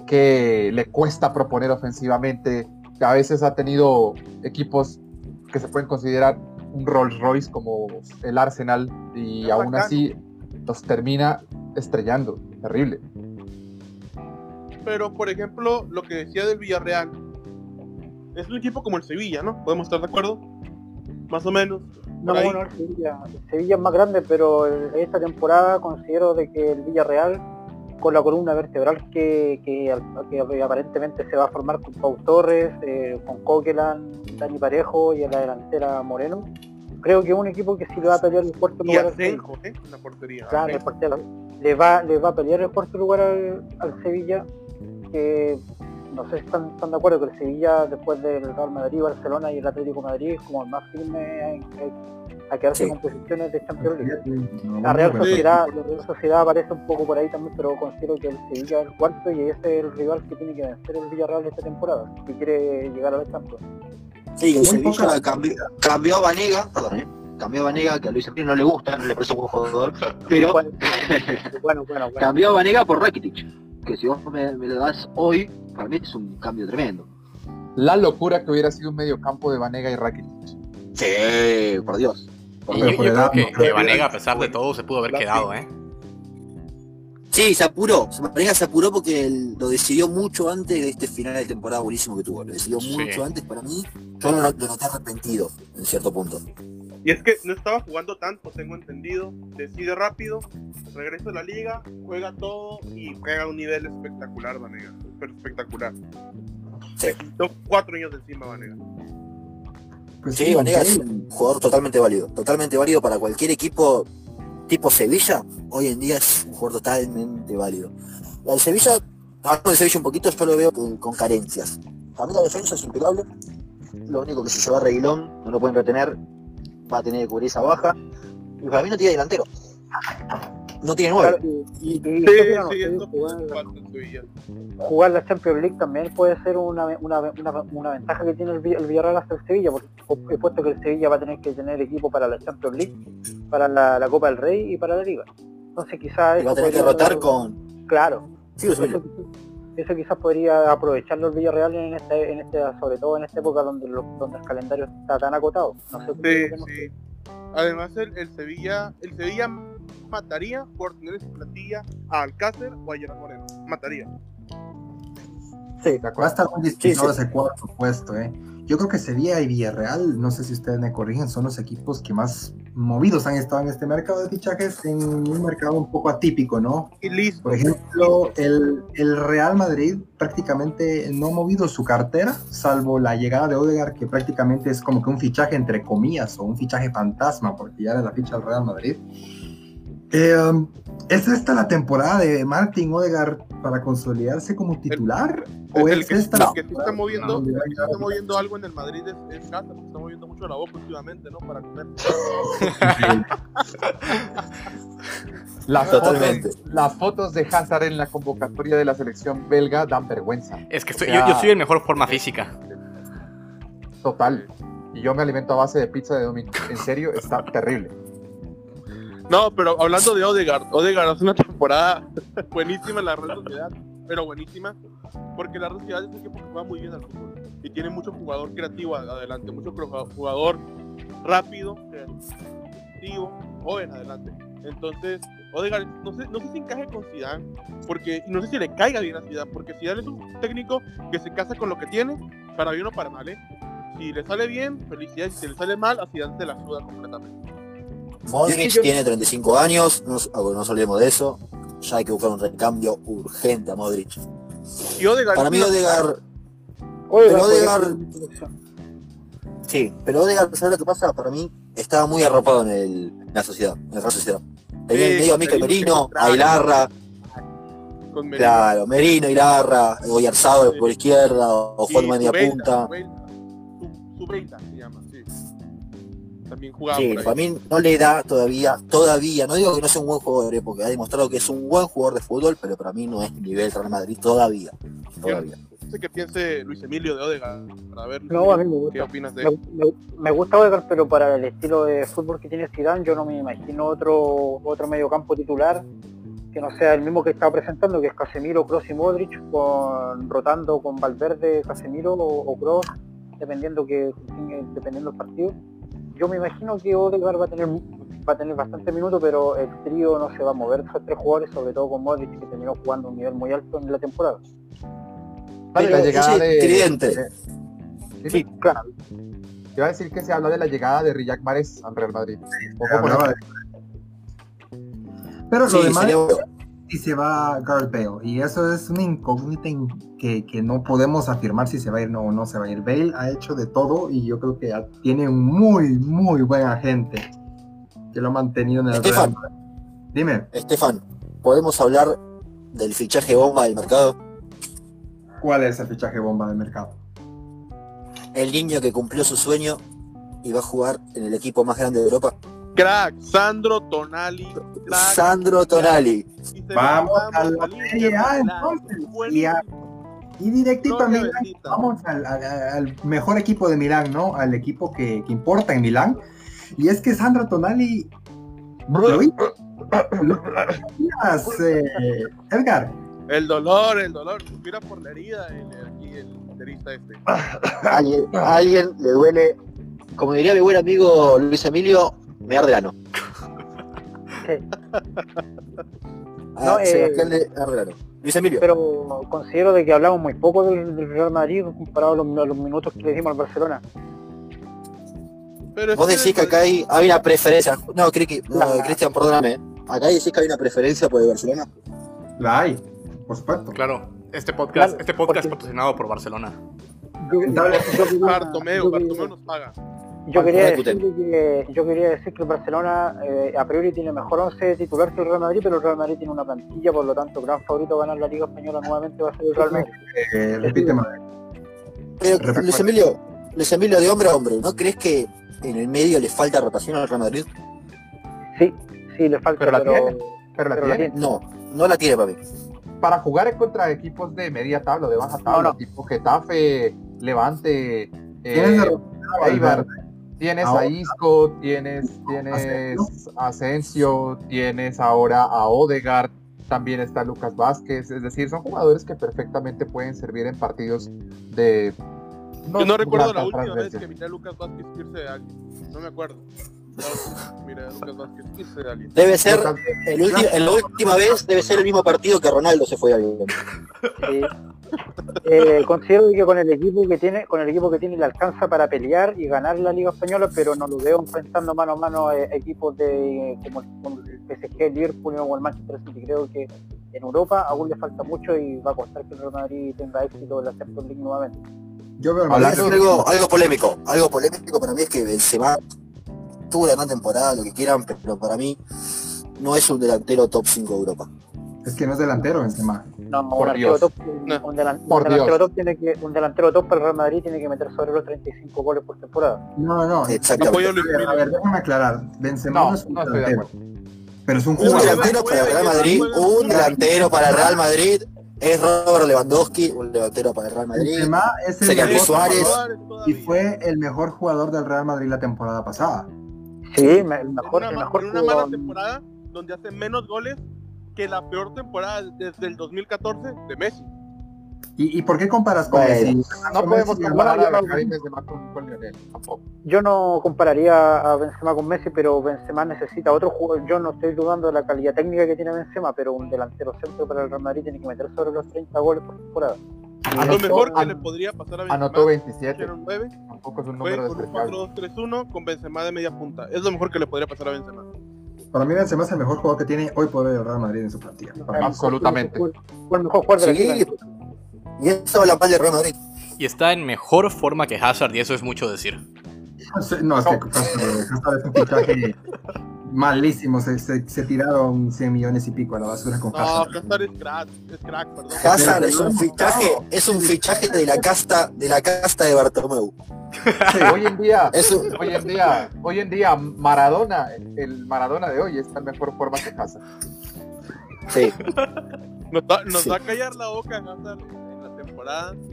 que le cuesta proponer ofensivamente, que a veces ha tenido equipos que se pueden considerar un Rolls Royce como el Arsenal y Es aún bacano. así los termina estrellando, terrible. Pero, por ejemplo, lo que decía del Villarreal. Es un equipo como el Sevilla, ¿no? ¿Podemos estar de acuerdo? Más o menos. No, bueno, el Sevilla, el Sevilla es más grande, pero esta temporada considero de que el Villarreal, con la columna vertebral que, que, que aparentemente se va a formar con Pau Torres, eh, con Coquelan, Dani Parejo y en la delantera Moreno, creo que es un equipo que sí le va a pelear el cuarto lugar al Sevilla. ¿eh? La portería. Claro, le va, le va a pelear el cuarto lugar al, al Sevilla, que no sé si están, están de acuerdo que el Sevilla después del Real Madrid, Barcelona y el Atlético de Madrid es como el más firme a quedarse Sí. con posiciones de Champions League. La Real. Sociedad, la Real Sociedad aparece un poco por ahí también, pero considero que el Sevilla es el cuarto y ese es el rival que tiene que vencer el Villarreal esta temporada, si quiere llegar a la Champions. Sí, el Sevilla cambió, cambió a Vanega, perdón, ¿eh? cambió a Vanega, que a Luis Enrique no le gusta, no le parece un buen jugador, pero Bueno, bueno, bueno, bueno. cambió a Vanega por Rakitic, que si vos me, me lo das hoy, para mí es un cambio tremendo. La locura que hubiera sido un mediocampo de Vanega y Rakitic. Sí, por Dios. Por Y yo, por yo edad, creo que, Vanega, a pesar de todo, se pudo haber quedado, ¿eh? Sí, se apuró. Vanega se apuró porque él lo decidió mucho antes de este final de temporada buenísimo que tuvo. Lo decidió Sí. mucho antes para mí. Yo lo, lo noté arrepentido en cierto punto. Y es que no estaba jugando tanto, tengo entendido. Decide rápido, regresa a la liga, juega todo y juega a un nivel espectacular, Vanega. Espectacular. Sí. Dos, cuatro años de encima, Vanega. Pues Sí, sí, es un jugador totalmente válido. Totalmente válido para cualquier equipo tipo Sevilla. Hoy en día es un jugador totalmente válido. La del Sevilla, hablando de Sevilla un poquito, yo lo veo con, con carencias. Para mí la defensa es impecable. Lo único que si se va a Reguilón, no lo pueden retener, va a tener que cubrir esa baja. Y para mí no tiene delantero. No tiene nueve. Claro, y, y- y Sí, Coquelin, no sí, sé, esto jugar- la Champions League también puede ser una, una, una, una ventaja que tiene el, el Villarreal hasta el Sevilla, porque he puesto que el Sevilla va a tener que tener equipo para la Champions League, para la, la Copa del Rey y para la Liga. Entonces quizás Y va a tener que con. Claro, eso, eso quizás podría aprovecharlo el Villarreal en este, en este, sobre todo en esta época donde, lo- donde el calendario está tan acotado. No sé Sí, cómo- sí. Además, el, el Sevilla el Sevilla mataría por tener en su plantilla a Alcácer o a Gerard Moreno. Mataría. Sí, va a estar muy disputado ese cuarto puesto, ¿eh? Yo creo que Sevilla y Villarreal, no sé si ustedes me corrigen, son los equipos que más movidos han estado en este mercado de fichajes, en un mercado un poco atípico, ¿no? Y listo. Por ejemplo, el, el, Real Madrid prácticamente no ha movido su cartera, salvo la llegada de Odegaard, que prácticamente es como que un fichaje entre comillas o un fichaje fantasma, porque ya era la ficha del Real Madrid. Eh, um, ¿Es esta la temporada de Martin Odegaard para consolidarse como titular? ¿O el, es que, esta que está moviendo, está moviendo algo en el Madrid es, es Hazard, está moviendo mucho la boca últimamente, ¿no? Para comer. las, fotos, las fotos de Hazard en la convocatoria de la selección belga dan vergüenza. Es que yo, yo soy en mejor forma física. Total. Y yo me alimento a base de pizza de domingo. En serio, está terrible. No, pero hablando de Odegaard, Odegaard hace una temporada buenísima en la Real Sociedad, pero buenísima, porque la Real Sociedad es un equipo que juega muy bien al fútbol y tiene mucho jugador creativo adelante, mucho jugador rápido, creativo, joven adelante. Entonces, Odegaard, no sé, no sé si encaje con Zidane, porque no sé si le caiga bien a Zidane, porque Zidane es un técnico que se casa con lo que tiene, para bien o para mal, ¿eh? Si le sale bien, felicidades, si le sale mal, a Zidane se la suda completamente. Modric tiene 35 años, no, nos olvidemos de eso. Ya hay que buscar un recambio urgente a Modric. Y Odegaard, Para mí Odegaard... Pero Odegaard... Sí, pero Odegaard, ¿sabes lo que pasa? Para mí estaba muy arropado en, el, la sociedad, en la sociedad. Tenía sí, medio a Mikel Merino, a Ilarra. Claro, Merino, Ilarra, Oyarzado por izquierda, o Juan Media Punta. Su, se llama también Sí, para mí no le da todavía, todavía, no digo que no sea un buen jugador, eh, porque ha demostrado que es un buen jugador de fútbol, pero para mí no es nivel Real Madrid todavía. todavía. No sé qué piense Luis Emilio de Odegaard, para ver no, a mí me gusta. qué opinas de él. Me, gusta Odegaard, pero para el estilo de fútbol que tiene Zidane, yo no me imagino otro otro mediocampo titular que no sea el mismo que estaba presentando, que es Casemiro, Kroos y Modric, con, rotando con Valverde, Casemiro o, o Kroos, dependiendo que dependiendo del partido yo me imagino que Odegaard va a tener va a tener bastante minutos, pero el trío no se va a mover esos tres jugadores, sobre todo con Modric, que terminó jugando a un nivel muy alto en la temporada. Vale, la llegada de... Sí, claro. Te iba a decir que se habla de la llegada de Riyad Mahrez al Real Madrid. Pero lo demás si se va Gareth Bale. Y eso es una incógnita que, que, no podemos afirmar si se va a ir no, o no se va a ir. Bale ha hecho de todo y yo creo que tiene un muy, muy buen agente que lo ha mantenido en el Estefan, Dime. Estefan, ¿podemos hablar del fichaje bomba del mercado? ¿Cuál es el fichaje bomba del mercado? El niño que cumplió su sueño y va a jugar en el equipo más grande de Europa. Crack, Sandro Tonali. Sandro Tonali. Vamos a la Serie A entonces. Y, directito a Milán, vamos al, mejor equipo de Milán, ¿no? Al equipo que, importa en Milán. Y es que Sandro Tonali. Eh, Edgar. El dolor, el dolor. Suspira por la herida aquí el, el este. ¿Alguien, a alguien le duele, como diría mi buen amigo Luis Emilio, me arde ano. Ah, no, eh, Luis Emilio. Pero considero de que hablamos muy poco del, Real Madrid comparado a los, minutos que le dimos al Barcelona. Pero Vos decís que acá hay, hay, una preferencia. No, creo que. No, Cristian, perdóname. Acá decís que hay una preferencia por el Barcelona. La hay, por supuesto. Claro, este podcast, este podcast es patrocinado por Barcelona. Bartomeu, Bartomeu nos paga. Yo quería, decir que, yo quería decir que el Barcelona eh, a priori tiene mejor 11 titular que el Real Madrid, pero el Real Madrid tiene una plantilla, por lo tanto, gran favorito a ganar la Liga Española nuevamente va a ser el Real Madrid. Eh, repíteme. Pero, Luis Emilio, Luis Emilio, de hombre a hombre, ¿no crees que en el medio le falta rotación al Real Madrid? Sí, sí, le falta. Pero, la, tiene, pero la tiene. No, no la tiene para mí. Para jugar en contra equipos de media tabla, de baja tabla, tipo Getafe, Levante, eh, Eibar, Tienes a Isco, tienes, tienes Asensio, tienes ahora a Odegaard, también está Lucas Vázquez, es decir, son jugadores que perfectamente pueden servir en partidos de... No, Yo no recuerdo la última vez que miré a Lucas Vázquez irse de alguien, no me acuerdo. Mira, Lucas Vázquez irse de alguien. Debe ser, el en la última vez debe ser el mismo partido que Ronaldo se fue a alguien. Eh, considero que con el equipo que tiene, con el equipo que tiene le alcanza para pelear y ganar la Liga Española, pero no lo veo enfrentando mano a mano a equipos de como, el PSG, el Liverpool o el Manchester City. Creo que en Europa aún le falta mucho y va a costar que el Real Madrid tenga éxito en la Champions League nuevamente. Yo veo algo, algo polémico, algo polémico para mí es que Benzema tuvo una gran temporada, lo que quieran, pero para mí no es un delantero top 5 de Europa. Es que no es delantero Benzema. No, un delantero, top, un, delantero top tiene que, un delantero top para el Real Madrid tiene que meter sobre los 35 goles por temporada. No, no, exactamente. a ver, déjame aclarar. Benzema no, es un delantero. Pero es un jugador. Un delantero para el Real Madrid, un delantero para el Real Madrid es Robert Lewandowski, un delantero para el Real Madrid. Benzema es el mejor Suárez. y fue el mejor jugador del Real Madrid la temporada pasada. Sí, el mejor, en una, mejor una mala temporada donde hace menos goles que la peor temporada desde el 2014 de Messi. ¿Y, ¿Y, por qué comparas con Messi? No podemos comparar a Benzema con, con Lionel, tampoco. Yo no compararía a Benzema con Messi, pero Benzema necesita otro jugador. Yo no estoy dudando de la calidad técnica que tiene Benzema, pero un delantero centro para el Real Madrid tiene que meter sobre los 30 goles por temporada. A lo mejor que le podría pasar a Benzema. Anotó 27. 9, tampoco es un número un 4-2-3-1 con Benzema de media punta. Es lo mejor que le podría pasar a Benzema. Para mí Benzema es el mejor jugador que tiene hoy por hoy el Real Madrid en su plantilla. Absolutamente. Fue el mejor jugador de sí. Y eso la mal de Real Madrid. Y está en mejor forma que Hazard, y eso es mucho decir. No, es que Hazard es un fichaje malísimo. Se, se, tiraron 100 millones y pico a la basura con Hazard. No, Hazard es crack, es crack, perdón. Hazard es un fichaje, es un fichaje de la casta, de la casta de Bartomeu. Sí, hoy en día, hoy en día, hoy en día, Maradona, el Maradona de hoy está en mejor forma que Hazard. Sí. Nos, da, nos va a callar la boca Hazard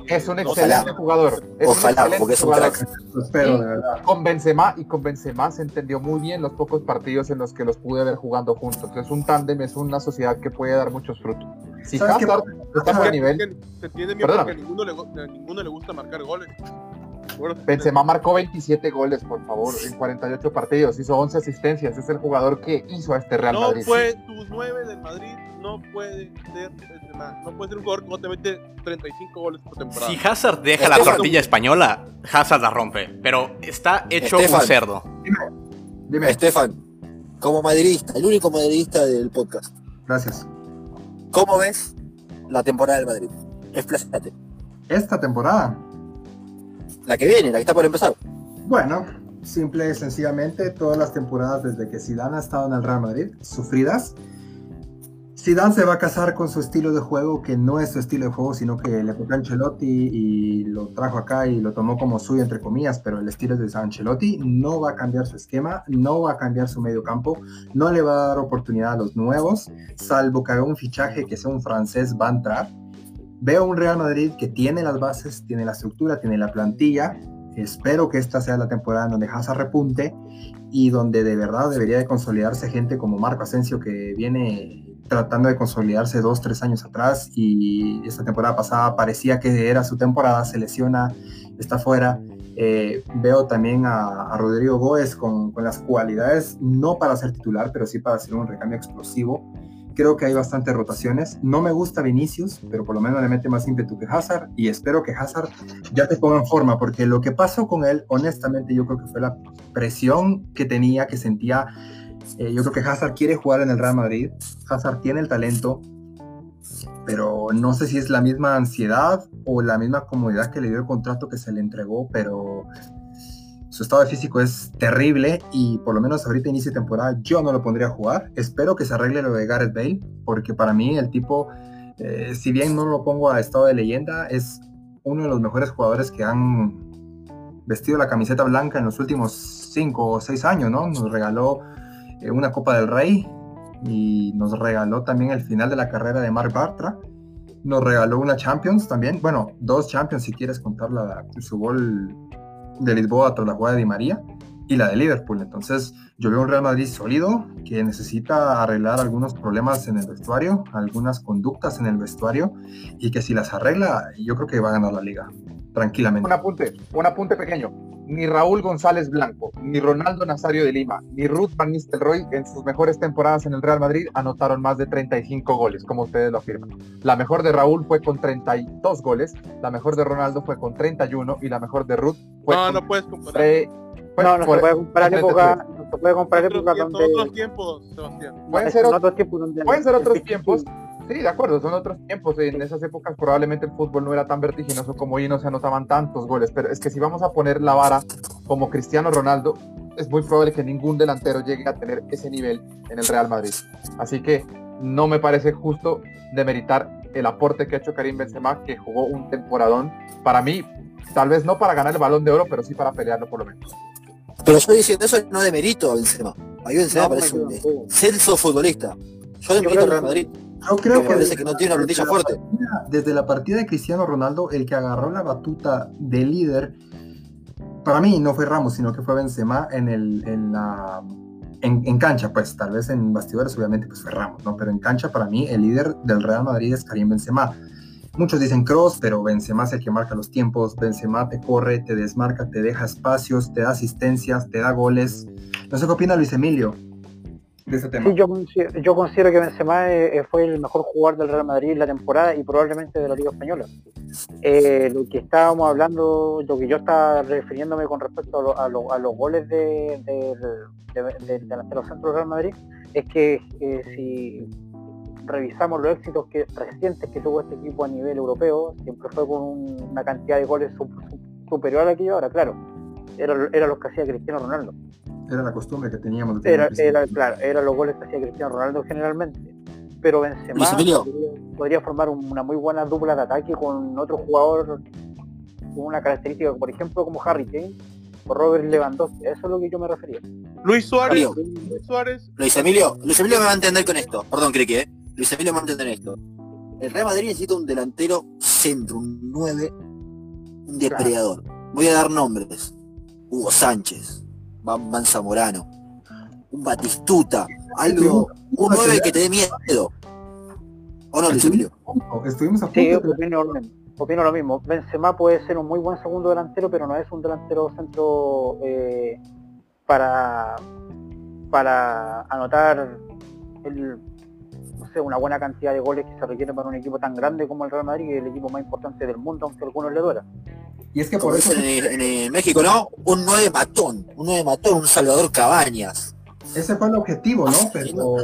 es un excelente jugador. Es Ojalá, porque es un crack. Con Benzema y con Benzema se entendió muy bien los pocos partidos en los que los pude ver jugando juntos. Entonces un tándem es una sociedad que puede dar muchos frutos. Si Hazard está a nivel, se entiende bien porque a ninguno, le, a ninguno le gusta marcar goles. Benzema marcó 27 goles, por favor, en 48 partidos, hizo 11 asistencias, es el jugador que hizo a este Real Madrid. No fue tus 9 del Madrid, no puede ser No puede ser un jugador que no te mete 35 goles por temporada. Si Hazard deja la tortilla española, Hazard la rompe, pero está hecho un cerdo. Dime, dime. Estefan, como madridista, el único madridista del podcast. Gracias. ¿Cómo ves la temporada del Madrid? Explícate. Esta temporada la que viene, la que está por empezar. Bueno, simple y sencillamente, todas las temporadas desde que Zidane ha estado en el Real Madrid, sufridas. Zidane se va a casar con su estilo de juego, que no es su estilo de juego, sino que le tocó a Ancelotti y lo trajo acá y lo tomó como suyo, entre comillas, pero el estilo de Ancelotti no va a cambiar su esquema, no va a cambiar su medio campo, no le va a dar oportunidad a los nuevos, salvo que haga un fichaje que sea un francés, va a entrar Veo un Real Madrid que tiene las bases, tiene la estructura, tiene la plantilla. Espero que esta sea la temporada donde Hazard repunte y donde de verdad debería de consolidarse gente como Marco Asensio que viene tratando de consolidarse dos, tres años atrás y esta temporada pasada parecía que era su temporada, se lesiona, está fuera. Eh, veo también a, Rodrigo Góez con, con, las cualidades, no para ser titular, pero sí para ser un recambio explosivo. Creo que hay bastantes rotaciones. No me gusta Vinicius, pero por lo menos le mete más ímpetu que Hazard y espero que Hazard ya te ponga en forma, porque lo que pasó con él, honestamente, yo creo que fue la presión que tenía, que sentía. Eh, yo creo que Hazard quiere jugar en el Real Madrid. Hazard tiene el talento, pero no sé si es la misma ansiedad o la misma comodidad que le dio el contrato que se le entregó, pero su estado físico es terrible y por lo menos ahorita inicio de temporada yo no lo pondría a jugar. Espero que se arregle lo de Gareth Bale, porque para mí el tipo, eh, si bien no lo pongo a estado de leyenda, es uno de los mejores jugadores que han vestido la camiseta blanca en los últimos cinco o seis años, ¿no? Nos regaló eh, una Copa del Rey y nos regaló también el final de la carrera de Mark Bartra. Nos regaló una Champions también, bueno, dos Champions si quieres contar la, su gol de Lisboa tras la jugada de María y la de Liverpool. Entonces, yo veo un Real Madrid sólido que necesita arreglar algunos problemas en el vestuario, algunas conductas en el vestuario y que si las arregla, yo creo que va a ganar la liga. Tranquilamente. Un apunte, un apunte pequeño. Ni Raúl González Blanco, ni Ronaldo Nazario de Lima, ni Ruth Van Nistelrooy en sus mejores temporadas en el Real Madrid anotaron más de 35 goles, como ustedes lo afirman. La mejor de Raúl fue con 32 goles, la mejor de Ronaldo fue con 31 y la mejor de Ruth fue No, con no puedes comparar. tre- fue No, no por- se puede comparar época, no se puede comparar época donde otros tiempos, Sebastián. Pueden ser otros tiempos donde Pueden ser otros tiempos. Sí, de acuerdo, son otros tiempos. En esas épocas probablemente el fútbol no era tan vertiginoso como hoy y no se anotaban tantos goles. Pero es que si vamos a poner la vara como Cristiano Ronaldo, es muy probable que ningún delantero llegue a tener ese nivel en el Real Madrid. Así que no me parece justo demeritar el aporte que ha hecho Karim Benzema, que jugó un temporadón. Para mí, tal vez no para ganar el Balón de Oro, pero sí para pelearlo por lo menos. Pero yo diciendo eso no demerito a Benzema. A mí Benzema No, parece un censo futbolista. Yo demerito al Real Madrid. Yo creo Me que no tiene una plantilla desde la fuerte. partida- Desde la partida de Cristiano Ronaldo, el que agarró la batuta de líder, para mí no fue Ramos, sino que fue Benzema en, el, en, la, en, en cancha, pues tal vez en bastidores obviamente pues fue Ramos, ¿no? Pero en cancha para mí el líder del Real Madrid es Karim Benzema. Muchos dicen Cross, pero Benzema es el que marca los tiempos. Benzema te corre, te desmarca, te deja espacios, te da asistencias, te da goles. No sé qué opina Luis Emilio de. Sí, yo considero, yo considero que Benzema eh, fue el mejor jugador del Real Madrid la temporada y probablemente de la Liga Española. Eh, lo que estábamos hablando, lo que yo estaba refiriéndome con respecto a, lo- a lo- a los goles de- de- del delantero centro del Real Madrid, es que eh, si revisamos los éxitos recientes que tuvo este equipo a nivel europeo, siempre fue con un- una cantidad de goles su- su- superior a la que lleva ahora, claro. Era, era los que hacía Cristiano Ronaldo. Era la costumbre que teníamos. de tener Era, era, claro, eran los goles que hacía Cristiano Ronaldo generalmente. Pero Benzema podría, podría formar una muy buena dupla de ataque con otro jugador con una característica, por ejemplo, como Harry Kane o Robert Lewandowski. Eso es lo que yo me refería. Luis Suárez. Luis Suárez, Luis Emilio, Luis Emilio me va a entender con esto. Perdón, Criqui, ¿eh? Luis Emilio me va a entender esto. El Real Madrid necesita un delantero centro, un 9, un depredador. Voy a dar nombres. Hugo Sánchez, Van, Van Zamorano, un Batistuta, algo, un 9 que te dé miedo. ¿O no, Luis Emilio? Estuvimos a punto Sí, de- opino, lo mismo. opino lo mismo. Benzema puede ser un muy buen segundo delantero, pero no es un delantero centro eh, para, para anotar el, no sé, una buena cantidad de goles que se requieren para un equipo tan grande como el Real Madrid, que es el equipo más importante del mundo, aunque a algunos le duela. Y es que por eso en, México, ¿no? Un 9 matón, un 9 matón, un Salvador Cabañas. ese fue el objetivo, ¿no? Pero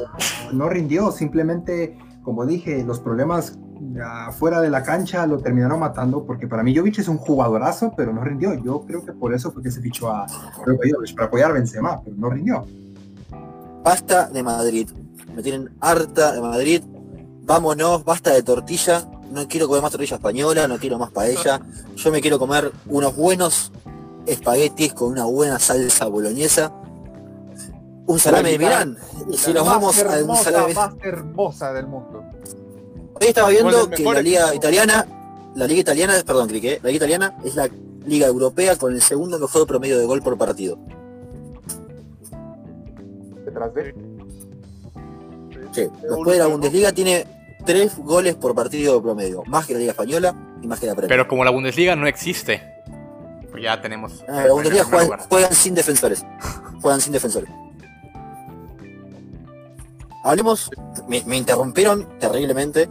no rindió, simplemente, como dije, los problemas afuera de la cancha lo terminaron matando, porque para mí Jovic es un jugadorazo, pero no rindió. Yo creo que por eso fue que se fichó a Jovic, para apoyar a Benzema, pero no rindió. Basta de Madrid. Me tienen harta de Madrid. Vámonos, basta de tortilla. No quiero comer más tortilla española, no quiero más paella. Yo me quiero comer unos buenos espaguetis con una buena salsa boloñesa. Un salame de Milán. Y si nos vamos a un salame. más hermosa del mundo. Hoy estaba viendo que la liga equipo. italiana, la liga italiana, perdón, Crique, la liga italiana es la liga europea con el segundo mejor promedio de gol por partido. Detrás de. Sí, después de la Bundesliga tiene tres goles por partido promedio, más que la Liga Española y más que la Premier. Pero como la Bundesliga no existe, pues ya tenemos. Ah, la Bundesliga juegan, sin defensores. Juegan sin defensores. Hablemos, me, me interrumpieron terriblemente.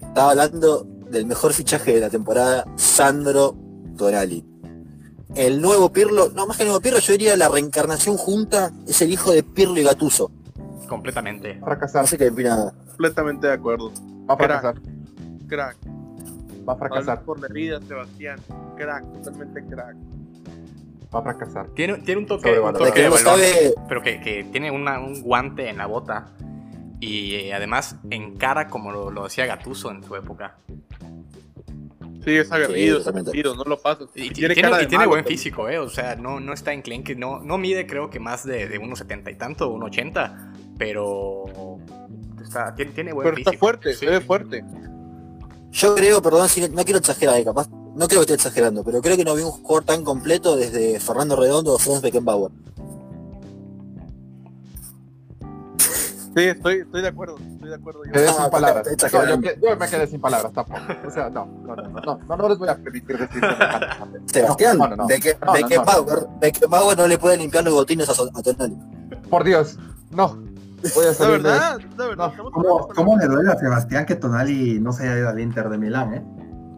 Estaba hablando del mejor fichaje de la temporada, Sandro Tonali. El nuevo Pirlo, no más que el nuevo Pirlo, yo diría la reencarnación junta, es el hijo de Pirlo y Gatuso. Completamente. No sé qué opina. completamente de acuerdo. Va a fracasar. Crack. Va a fracasar. Por la herida, Sebastián. Crack, totalmente crack. Va a fracasar. Tiene, tiene un toque, un toque que de balón, pero que, que tiene una- un guante en la bota. Y eh, además encara como lo, lo hacía Gatuso en su época. Sí, es aguerrido, es totalmente. aguerrido, no lo pasas. Y, tiene tiene, cara y de tiene malo buen también. físico, ¿eh? O sea, no, no está enclenque, no, no mide creo que más de, de unos 70 y tanto, 1,80, pero está, tiene, tiene buen Pero físico. está fuerte, sí. se ve fuerte. Yo creo, perdón, si no, no quiero exagerar, eh, capaz, no creo que esté exagerando, pero creo que no vi un jugador tan completo desde Fernando Redondo o Franz Beckenbauer. Sí, estoy, estoy de acuerdo, estoy de acuerdo. Yo, Quedé Ah, sin palabras. está No, yo, yo me quedé sin palabras tampoco. O sea, no, no, no, no, no, no, no les voy a permitir decir Sebastián, No, no, no. de que No, no, no. No le puede limpiar los botines a, a Tonali. Por Dios, no. Voy a la salir de verdad, la verdad, No, ¿Cómo, le duele a Sebastián que Tonali no se haya ido al Inter de Milán, eh?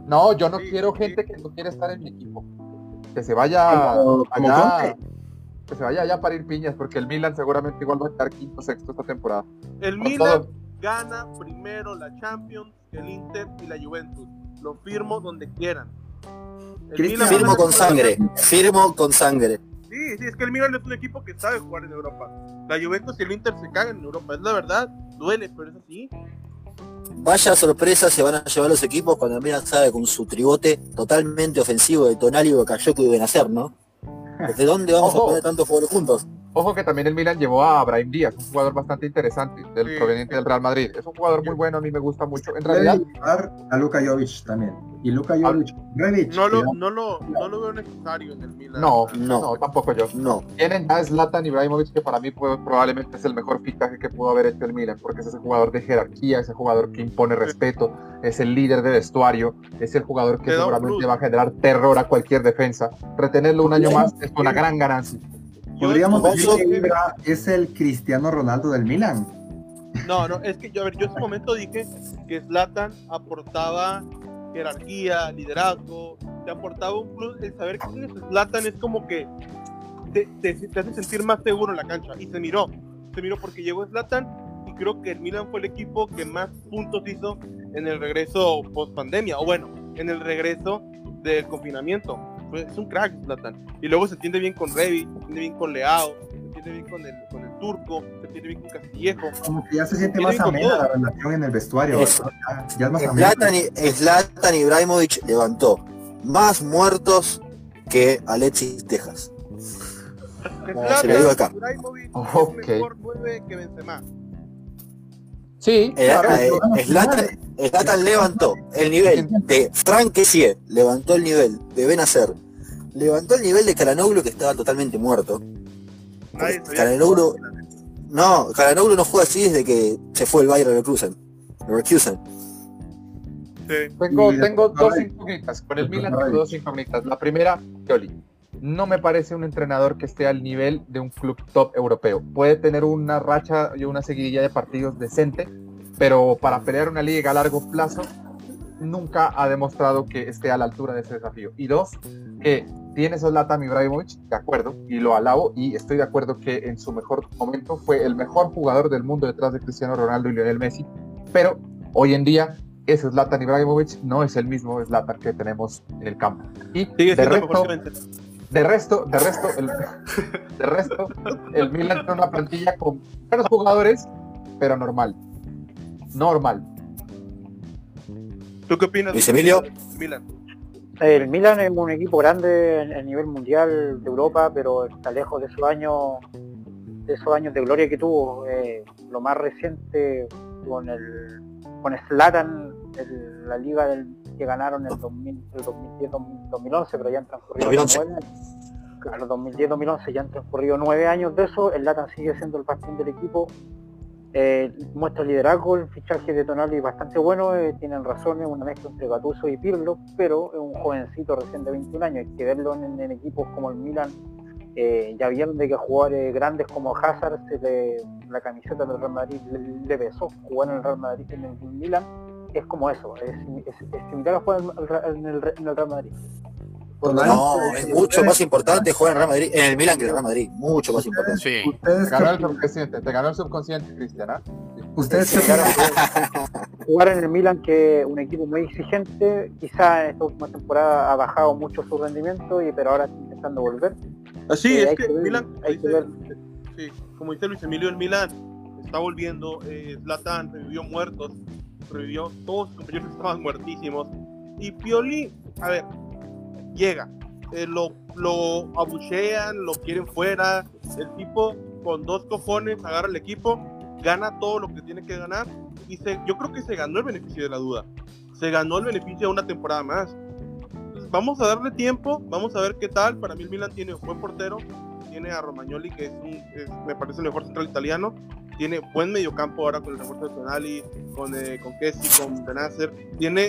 No, yo no Sí, quiero sí. gente que no quiere estar en mi equipo. Que se vaya Como- como allá. Conte. Que se vaya allá a parir piñas, porque el Milan seguramente igual va a estar quinto sexto esta temporada. El Con Milan todo. gana primero la Champions, el Inter y la Juventus. Lo firmo donde quieran. El Cristian, Milan Firmo con sangre, firmo con sangre. Sí, sí, es que el Milan es un equipo que sabe jugar en Europa. La Juventus y el Inter se cagan en Europa. Es la verdad, duele, pero es así. Vaya sorpresa se van a llevar los equipos cuando Milan sabe con su tribote totalmente ofensivo de Tonali y Bakayoko que deben hacer, ¿no? ¿De dónde vamos a poner tantos jugadores juntos? Ojo que también el Milan llevó a Brahim Díaz, un jugador bastante interesante, del Sí. proveniente del Real Madrid. Es un jugador muy bueno, a mí me gusta mucho. En realidad, a Luka Jovic también. Y Luka Jovic, Rebic, No lo, no, lo, no lo veo necesario en el Milan. no, No. no, tampoco yo. No. Tienen a Zlatan Ibrahimovic, que para mí fue- probablemente es el mejor fichaje que pudo haber hecho el Milan, porque es ese jugador de jerarquía, ese jugador que impone respeto, es el líder de vestuario, es el jugador que seguramente va a generar terror a cualquier defensa. Retenerlo un año más es una gran ganancia. Podríamos decir que Ibra es el Cristiano Ronaldo del Milan. No, no, es que yo, a ver, yo en su momento dije que Zlatan aportaba jerarquía, liderazgo, te aportaba un plus. El saber que tienes Zlatan es como que te, te- te hace sentir más seguro en la cancha. Y se miró, se miró porque llegó Zlatan y creo que el Milan fue el equipo que más puntos hizo en el regreso post pandemia, o bueno, en el regreso del confinamiento. Fue- Es un crack Zlatan. Y luego se entiende bien con Revi, se entiende bien con Leao, se entiende bien con el, con el turco, se entiende bien con Castillejo. Como que ya se siente más amena la relación en el vestuario. ¿verdad? Ya, ya es más. Zlatan, y- Zlatan Ibrahimovic levantó más muertos que Alexis Texas. se lo digo acá. Ibrahimovic Ok. es mejor 9 que Benzema. Sí, Eh, claro. eh, Zlatan, Zlatan levantó el nivel de Frank Kessie, levantó el nivel de Benacer, levantó el nivel de Karanoglu que estaba totalmente muerto. Calhanoglu- que- No, Karanoglu no juega así desde que se fue el Bayern Leverkusen. Leverkusen. Sí. Tengo, tengo dos incógnitas. Con el Milan tengo dos incógnitas. La primera, Pioli. No me parece un entrenador que esté al nivel de un club top europeo. Puede tener una racha y una seguidilla de partidos decente, pero para pelear una liga a largo plazo nunca ha demostrado que esté a la altura de ese desafío. Y dos, que tiene Zlatan Ibrahimovic, de acuerdo, y lo alabo, y estoy de acuerdo que en su mejor momento fue el mejor jugador del mundo detrás de Cristiano Ronaldo y Lionel Messi, pero hoy en día ese Zlatan Ibrahimovic no es el mismo Zlatan que tenemos en el campo. Y Sigue de resto. De resto, de resto, el, de resto, el Milan tiene una plantilla con buenos jugadores, pero normal. Normal. ¿Tú qué opinas? Luis Emilio. Milan. El Milan es un equipo grande en- a nivel mundial de Europa, pero está lejos de esos años, de esos años de gloria que tuvo. Eh, lo más reciente con el con Zlatan, el- la liga del, que ganaron el 2000, el 2010-2011, pero ya han transcurrido 2011. nueve años. Claro, 2010-2011 ya han transcurrido nueve años de eso. El Zlatan sigue siendo el bastión del equipo. Eh, muestra liderazgo, el fichaje de Tonali bastante bueno, eh, tienen razón, es una mezcla entre Gattuso y Pirlo, pero es un jovencito recién de 21 años, hay que verlo en, en equipos como el Milan, eh, ya vieron de que jugadores grandes como Hazard, se le- la camiseta del Real Madrid le, le pesó, jugar en el Real Madrid en el Milan es como eso, es, es- es similar a jugar en el, en el- en el Real Madrid. No, es mucho más importante jugar en Real Madrid, en el Milan que en el Real Madrid. Mucho más importante. Sí. Ustedes, Te ganó el subconsciente, te ganó el subconsciente, Cristian. ¿ah? ustedes opinan? jugar en el Milan, que es un equipo muy exigente, quizá en esta última temporada ha bajado mucho su rendimiento, y, pero ahora está intentando volver. Así Eh, es que que ver, Milan, hay que dice- sí, como dice Luis Emilio, el Milan está volviendo. Eh, Zlatan revivió muertos, revivió todos sus compañeros estaban muertísimos. Y Pioli, a ver, llega, eh, lo, lo abuchean, lo quieren fuera. El tipo con dos cojones agarra el equipo, gana todo lo que tiene que ganar. Y se, yo creo que se ganó el beneficio de la duda. Se ganó el beneficio de una temporada más. Vamos a darle tiempo, vamos a ver qué tal. Para mí el Milan tiene un buen portero, tiene a Romagnoli, que es, un, es- me parece el mejor central italiano. tiene buen mediocampo ahora con el refuerzo de Tonali, con, eh, con Kessi, con Benacer, tiene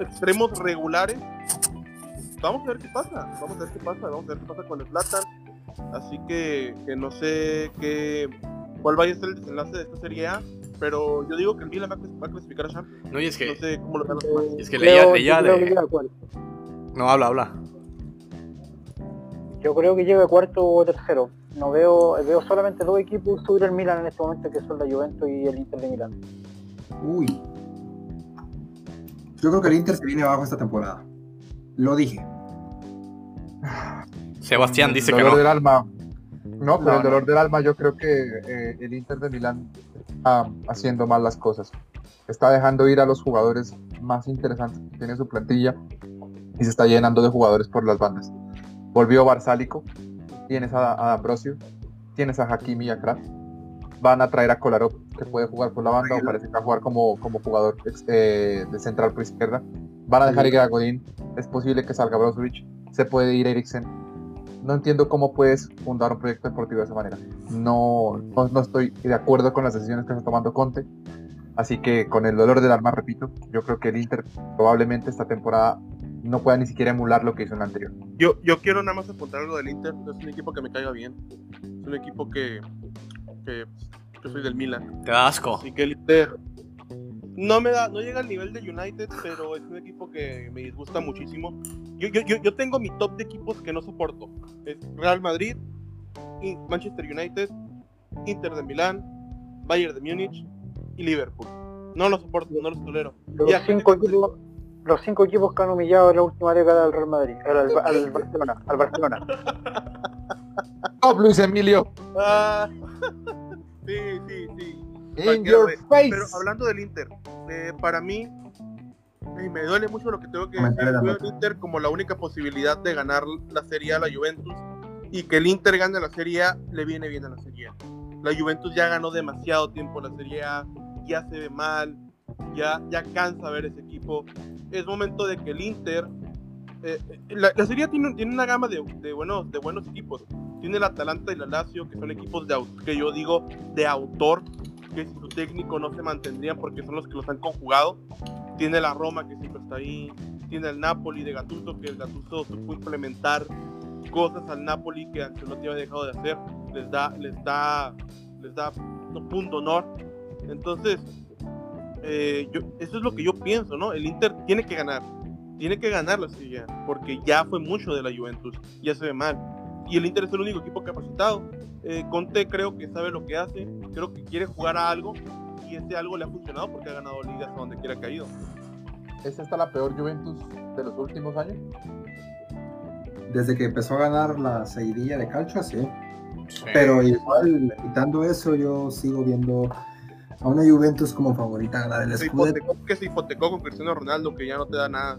extremos regulares. Vamos a ver qué pasa, vamos a ver qué pasa, vamos a ver qué pasa con el Platan. Así que, que no sé qué, cuál vaya a ser el desenlace de esta Serie A, pero yo digo que el Milan va a clasificar a Champions. No, y es que, no sé cómo lo vean los demás. es que leía, leía de... No, habla, habla. Yo creo que llega cuarto o tercero. No veo, veo solamente dos equipos subir el Milan en este momento, que son la Juventus y el Inter de Milán. Uy. Yo creo que el Inter se viene abajo esta temporada. Lo dije. Sebastián dice el que dolor no. del alma. No, pero No, el dolor del alma yo creo que eh, el Inter de Milán está haciendo mal las cosas. Está dejando ir a los jugadores más interesantes que tiene su plantilla y se está llenando de jugadores por las bandas. Volvió Barsálico, tienes a, a Ambrosio, tienes a Hakimi y a Kraft. Van a traer a Kolarov, que puede jugar por la banda o parece que va a jugar como, como jugador eh, de central por izquierda. Van a dejar ir a Godín, es posible que salga Brozovic, se puede ir Eriksen, no entiendo cómo puedes fundar un proyecto deportivo de esa manera. No, no, no estoy de acuerdo con las decisiones que está tomando Conte. Así que con el dolor del alma, repito, yo creo que el Inter probablemente esta temporada no pueda ni siquiera emular lo que hizo en la anterior. Yo, yo quiero nada más apuntar algo del Inter. Es un equipo que me caiga bien. Es un equipo que, que yo soy del Milan. Te da asco. Así que el Inter no me da, no llega al nivel de United, pero es un equipo que me disgusta muchísimo. Yo, yo, yo, yo tengo mi top de equipos que no soporto. Es Real Madrid, y Manchester United, Inter de Milán, Bayern de Múnich y Liverpool. No los soporto, no los tolero. Los cinco, gente- los cinco equipos que han humillado en la última década al Real Madrid, al, al- al Barcelona, al Barcelona. ¡Top, Luis Emilio! Ah, sí, sí, sí. ¡In your face! Pero hablando del Inter, eh, para mí me duele mucho lo que tengo que decir. Veo al Inter como la única posibilidad de ganar la Serie A a la Juventus y que el Inter gane la Serie A le viene bien a la Serie A. La Juventus ya ganó demasiado tiempo la Serie A, ya se ve mal, ya, ya cansa ver ese equipo. Es momento de que el Inter. eh, la, Serie tiene, tiene una gama de, de buenos, de buenos equipos. Tiene el Atalanta y la Lazio, que son equipos de, que yo digo de autor, que sin su técnico no se mantendrían porque son los que los han conjugado. Tiene la Roma, que siempre está ahí. Tiene el Napoli de Gattuso, que el Gattuso supo implementar cosas al Napoli que Ancelotti había dejado de hacer. Les da, les da, les da un punto honor. Entonces, eh, yo, eso es lo que yo pienso, ¿no? El Inter tiene que ganar. Tiene que ganar la Serie A, porque ya fue mucho de la Juventus, ya se ve mal. Y el Inter es el único equipo capacitado. Eh, Conte creo que sabe lo que hace, creo que quiere jugar a algo, y ese algo le ha funcionado porque ha ganado ligas a donde quiera que ha ido. ¿Es esta la peor Juventus de los últimos años? Desde que empezó a ganar la seguidilla de Calcio, sí. Sí. Pero igual, quitando eso, yo sigo viendo a una Juventus como favorita a ganar el Se Scudetto. que se hipotecó con Cristiano Ronaldo, que ya no te da nada.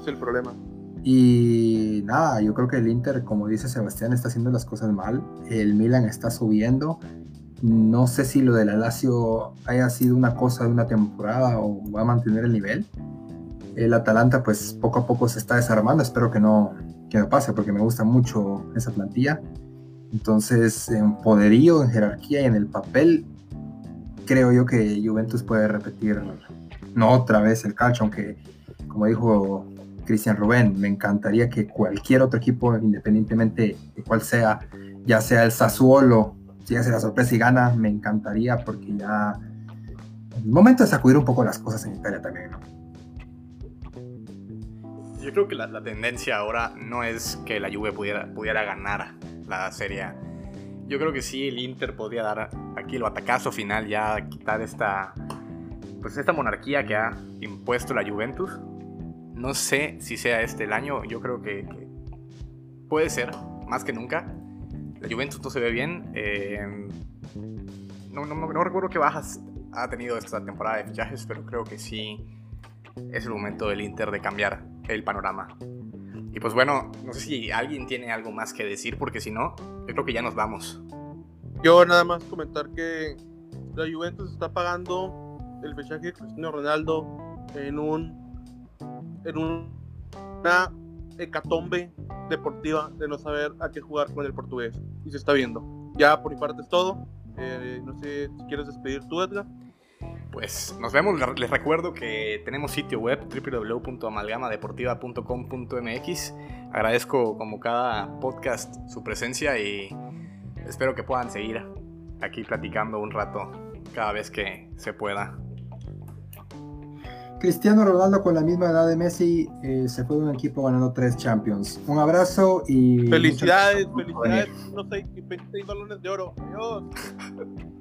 Es el problema. Y nada, yo creo que el Inter, como dice Sebastián, está haciendo las cosas mal. El Milan está subiendo. No sé si lo de la Lazio haya sido una cosa de una temporada o va a mantener el nivel. El Atalanta, pues poco a poco se está desarmando. Espero que no, que no pase porque me gusta mucho esa plantilla. Entonces, en poderío, en jerarquía y en el papel, creo yo que Juventus puede repetir, no otra vez el calcio, aunque, como dijo Cristian Rubén, me encantaría que cualquier otro equipo, independientemente de cuál sea, ya sea el Sassuolo, si hace la sorpresa y gana, me encantaría porque ya es momento de sacudir un poco las cosas en Italia también, ¿no? Yo creo que la, tendencia ahora no es que la Juve pudiera, pudiera ganar la Serie. Yo creo que sí, el Inter podría dar aquí el batacazo final, ya quitar esta, pues esta monarquía que ha impuesto la Juventus. No sé si sea este el año, yo creo que, que puede ser, más que nunca. La Juventus no se ve bien. eh, no, no, no recuerdo qué bajas ha tenido esta temporada de fichajes, pero creo que sí es el momento del Inter de cambiar el panorama. Y pues bueno, no sé si alguien tiene algo más que decir, porque si no, yo creo que ya nos vamos. Yo nada más comentar que la Juventus está pagando el fichaje de Cristiano Ronaldo en un en un- una hecatombe deportiva de no saber a qué jugar con el portugués y se está viendo. Ya por mi parte es todo. Eh, no sé si quieres despedir tú, Edgar. Pues nos vemos. Les recuerdo que tenemos sitio web www.amalgamadeportiva.com.mx. Agradezco como cada podcast su presencia y espero que puedan seguir aquí platicando un rato cada vez que se pueda. Cristiano Ronaldo con la misma edad de Messi eh, se fue de un equipo ganando tres Champions. Un abrazo y... Felicidades, felicidades. No sé, 26 balones de oro. Adiós.